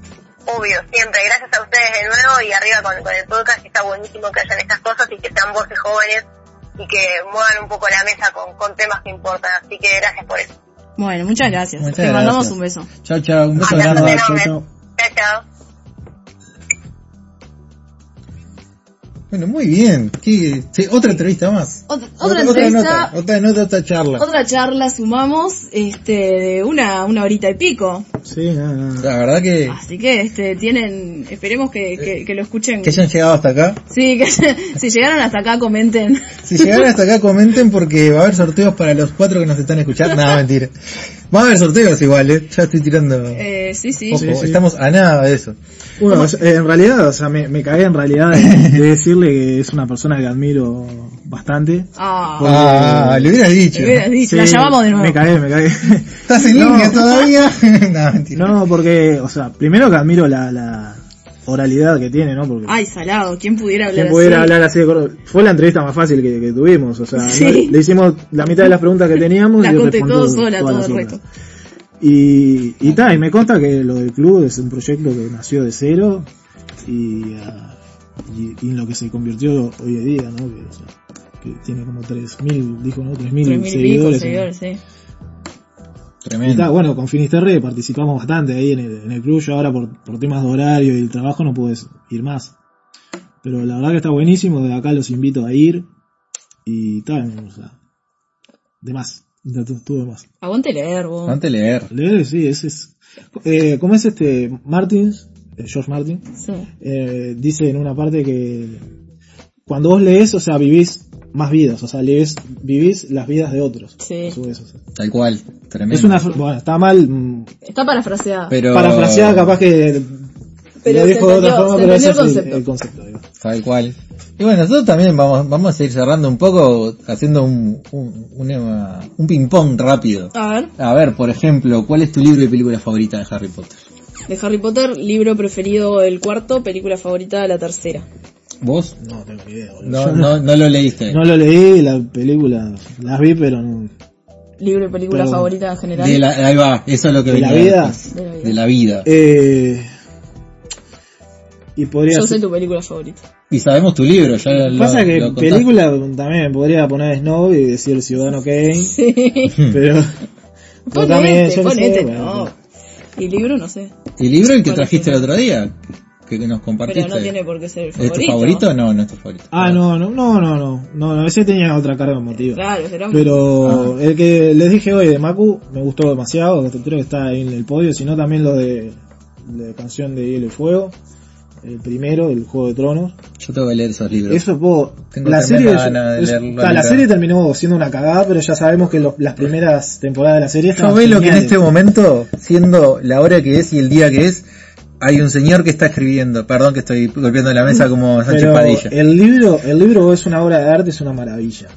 Obvio, siempre. Gracias a ustedes de nuevo y arriba con, con el podcast. Está buenísimo que hayan estas cosas y que sean voces jóvenes y que muevan un poco la mesa con, con temas que importan. Así que gracias por eso. Bueno, muchas gracias. Muchas Te mandamos un beso. Chao, chao, un beso grande. enorme. chao, Chao, Bueno, muy bien. ¿Qué- sí, otra entrevista más. Otra, otra Otra entrevista, nota, otra nota, otra charla. otra charla sumamos, este, de una, una horita y pico. Sí, nada, nada. La verdad que, Así que, este, tienen, esperemos que, que, que lo escuchen. que hayan llegado hasta acá. Sí, que si llegaron hasta acá comenten. Si llegaron hasta acá comenten porque va a haber sorteos para los cuatro que nos están escuchando. No, mentira. Va a haber sorteos igual, eh. Ya estoy tirando. Eh, sí, sí. Ojo, sí, sí. estamos a nada de eso. Bueno, eh, en realidad, o sea, me, me cagué en realidad de, de decirle que es una persona que admiro bastante. Ah, Ah, le hubieras dicho. le hubieras dicho, la Sí, llamamos de nuevo. Me cagué, me cagué. ¿Estás en No. línea todavía? no, mentira. No, porque, o sea, primero que admiro la, la oralidad que tiene, ¿no? Porque Ay, salado, ¿quién pudiera hablar quien pudiera así? hablar así de corto. Fue la entrevista más fácil que, que tuvimos, o sea, Sí. no- le hicimos la mitad de las preguntas que teníamos La y contestó sola todo el resto. Y, y ta, y me consta que lo del club es un proyecto que nació de cero y, ah, y, y en lo que se convirtió hoy en día, ¿no? Que, tiene como 3.000, dijo, ¿no? 3.000 Tres mil y pico seguidores. seguidores, sí. Y Tremendo. bueno, con Finisterre participamos bastante ahí en el, en el club. Yo ahora por, por temas de horario y el trabajo no puedes ir más. Pero la verdad que está buenísimo, de acá los invito a ir. Y tal, o sea, de más, de más. Aguante leer, vos. De leer. Leer, sí, ese es. Eh, ¿Cómo es este? Martins, eh, George Martin, Sí. eh, dice en una parte que cuando vos lees, o sea, vivís más vidas, o sea, lees, vivís las vidas de otros. Sí. a su vez, o sea. Tal cual. Tremendo. Es una, bueno, está mal mm, Está parafraseada. Pero... parafraseada, capaz que Pero lo de otra forma, pero ese es el el, concepto. el concepto. digo. Tal cual. Y bueno, nosotros también vamos, vamos a seguir cerrando un poco, haciendo un, un, una- un ping-pong rápido. A ver, A ver, por ejemplo, ¿cuál es tu libro y película favorita de Harry Potter? de Harry Potter, libro preferido el cuarto, película favorita la tercera. ¿Vos? No tengo ni idea, boludo. No, Yo no, no lo leíste. no lo leí, la película las vi, pero no. Libro y película Pero- favorita en general. De la, ahí va, eso es lo que ¿De la venía vida? después. De la vida. De la vida. Eh, y podría Yo ser- sé tu película favorita. Y sabemos tu libro, ya lo, Pasa que lo contaste. película también podría poner Snow y decir Ciudadano Kane, Sí. pero, pero también Ponete, yo no sé, ponete, bueno, no. Y libro no sé. ¿Y libro el que ¿Cuál trajiste el otro día? Que, nos compartiste. Pero no tiene por qué ser el ¿Es favorito. tu favorito? No, no es tu favorito. Ah, no, no, no, no, no, no, no, ese tenía otra carga emotiva. Claro, será un- Pero Ah. el que les dije hoy de Maku me gustó demasiado, que creo que está ahí en el podio, sino también lo de, de Canción de Hielo y Fuego, el primero, el Juego de Tronos. Yo tengo que leer esos libros. Eso puedo, Tengo la serie, de es- ta, la serie terminó siendo una cagada, pero ya sabemos que lo- las primeras temporadas de la serie Yo veo lo que en este momento, siendo la hora que es y el día que es, hay un señor que está escribiendo, perdón que estoy golpeando la mesa como Sánchez Pero Padilla. el libro, el libro es una obra de arte, es una maravilla.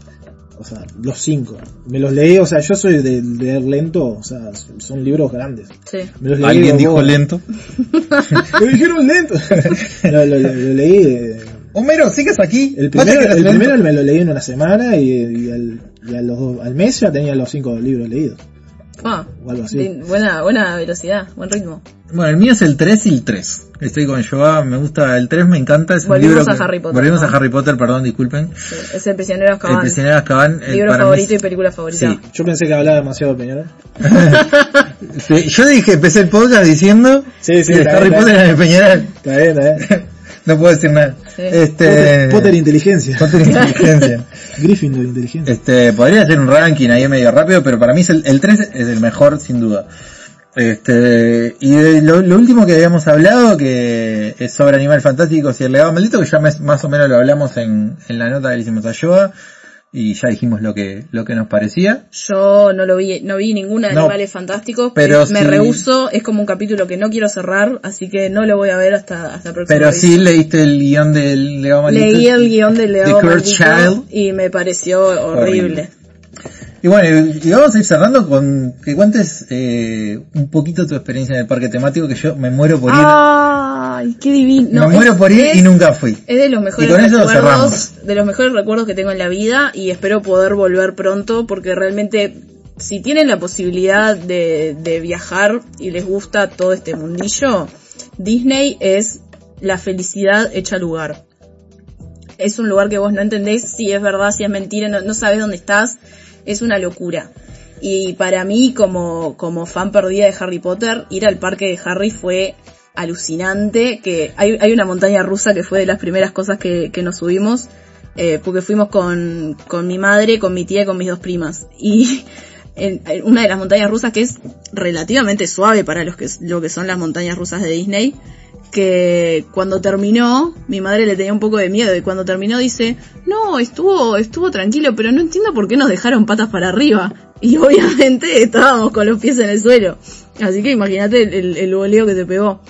O sea, los cinco. Me los leí, o sea, yo soy de leer lento, o sea, son libros grandes. Sí. Me los leí, Alguien dijo vos- lento. Me dijeron lento. lo, lo- lo- lo leí. eh, Homero, ¿sigues aquí? El ¿Vas a primero, el primero me lo leí en una semana y, y al, y a los dos- al mes ya tenía los cinco libros leídos. Ah, O algo así. buena, buena velocidad, buen ritmo. Bueno, el mío es el 3 y el 3. Estoy con Joa, me gusta el 3, me encanta. Es un Volvimos libro a que- Harry Potter, Volvimos ¿no? a Harry Potter, perdón, disculpen. Sí, es el prisionero de El Azkaban. prisionero de Azkaban. eh, Libro para mí favorito es- y película favorita. Sí. Yo pensé que hablaba demasiado Peñarol. Sí, Yo dije, empecé el podcast diciendo Sí, sí, que Harry bien, Potter en el Peñarol. Está bien, está bien. no puedo decir nada. Sí. Este, Potter, Potter inteligencia. Potter inteligencia. Gryffindor inteligencia. Este, podría hacer un ranking ahí medio rápido, pero para mí es el, el 3 es el mejor sin duda. Este, y de lo, lo último que habíamos hablado, que es sobre Animales Fantásticos y el legado maldito, que ya mes- más o menos lo hablamos en, en la nota que le hicimos a Yoa, y ya dijimos lo que, lo que nos parecía. Yo no lo vi, no vi ninguna de No, Animales Fantásticos, pero me rehuso, es como un capítulo que no quiero cerrar, así que no lo voy a ver hasta, hasta el próximo Pero sí leíste el guion del legado maldito. Leí el guion del Kurt maldito Child. y me pareció horrible. Horrible. Y bueno, y vamos a ir cerrando con que cuentes eh, un poquito tu experiencia en el parque temático, que yo me muero por ir. Ay, qué divino. me muero por ir es- y nunca fui. Es de los mejores Y con eso recuerdos, cerramos. de los mejores recuerdos que tengo en la vida y espero poder volver pronto porque realmente si tienen la posibilidad de, de viajar y les gusta todo este mundillo, Disney es la felicidad hecha lugar. Es un lugar que vos no entendés si es verdad, si es mentira, no, no sabes dónde estás, es una locura. Y para mí, como, como fan perdida de Harry Potter, ir al parque de Harry fue alucinante, que hay, hay una montaña rusa que fue de las primeras cosas que, que nos subimos, eh, porque fuimos con, con mi madre, con mi tía y con mis dos primas. Y en, una de las montañas rusas que es relativamente suave para los que, lo que son las montañas rusas de Disney, que cuando terminó, mi madre le tenía un poco de miedo y cuando terminó dice, no, estuvo, estuvo tranquilo, pero no entiendo por qué nos dejaron patas para arriba. Y obviamente estábamos con los pies en el suelo. Así que imagínate el, el, el boleo que te pegó.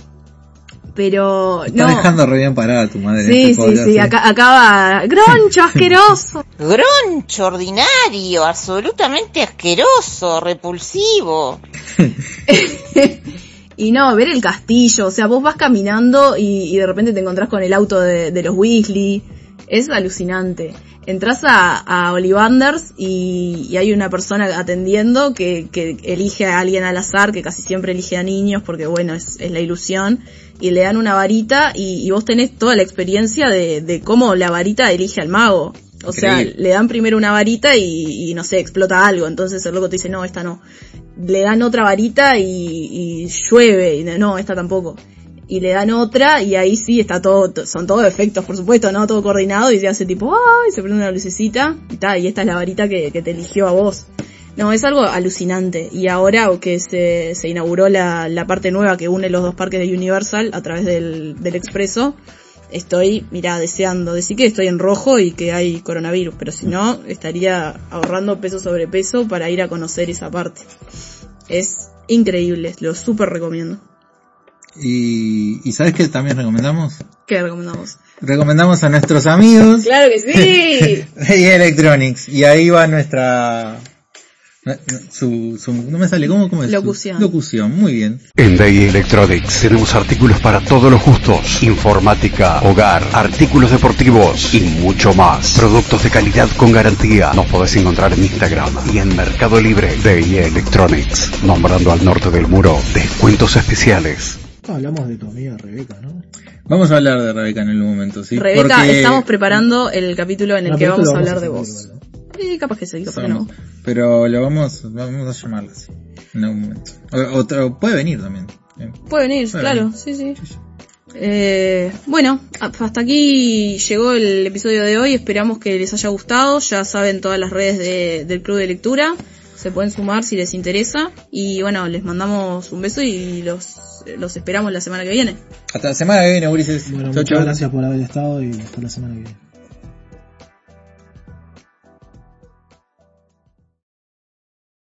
Pero Está no. dejando re bien parada tu madre. Sí, este sí, podcast, sí, acá, acá va. Groncho, asqueroso. Groncho, ordinario, absolutamente asqueroso, repulsivo. Y no, ver el castillo, o sea, vos vas caminando y, de repente te encontrás con el auto de, los Weasley. Es alucinante. Entrás a, a Ollivanders y, y hay una persona atendiendo que, que elige a alguien al azar, que casi siempre elige a niños porque bueno, es, la ilusión. Y le dan una varita y, y vos tenés toda la experiencia de, de cómo la varita elige al mago. O sea, le dan primero una varita y, y no sé, explota algo. Entonces el loco te dice, no, esta no. Le dan otra varita y, y llueve. Y no, esta tampoco. Y le dan otra y ahí sí está todo, son todos efectos, por supuesto, ¿no? Todo coordinado y se hace tipo, ¡ay! Se prende una lucecita y ta, y esta es la varita que, que te eligió a vos. No, es algo alucinante. Y ahora que se, se inauguró la, la parte nueva que une los dos parques de Universal a través del, del expreso, estoy, mira, deseando. Decir que estoy en rojo y que hay coronavirus, pero si no, estaría ahorrando peso sobre peso para ir a conocer esa parte. Es increíble, lo súper recomiendo. Y, y ¿sabes qué también recomendamos? ¿Qué recomendamos? Recomendamos a nuestros amigos ¡Claro que sí! Electronics. Y ahí va nuestra... Su, su, no me sale, ¿cómo, cómo es? Su- Locución. locución, muy bien. En Day Electronics tenemos artículos para todos los gustos, informática, hogar, artículos deportivos y mucho más. Productos de calidad con garantía. Nos podés encontrar en Instagram y en Mercado Libre. Day Electronics, nombrando al norte del muro, descuentos especiales. Hablamos de tu amiga Rebeca, ¿no? Vamos a hablar de Rebeca en algún momento, ¿sí? Rebeca, Porque- estamos preparando el capítulo en el No, que vamos a hablar de vos. igual, ¿no? Sí, capaz que sí, capaz que no. Pero lo vamos, vamos a llamarla así, en algún momento. O, otro- puede venir también. Eh, Puede venir, Puede claro, venir. sí, sí. Eh, bueno, hasta aquí llegó el episodio de hoy. Esperamos que les haya gustado. Ya saben todas las redes de- del Club de Lectura. Se pueden sumar si les interesa. Y bueno, les mandamos un beso y los, los esperamos la semana que viene. Hasta la semana que viene, Ulises. Bueno, Chau, muchas chau. gracias por haber estado y hasta la semana que viene.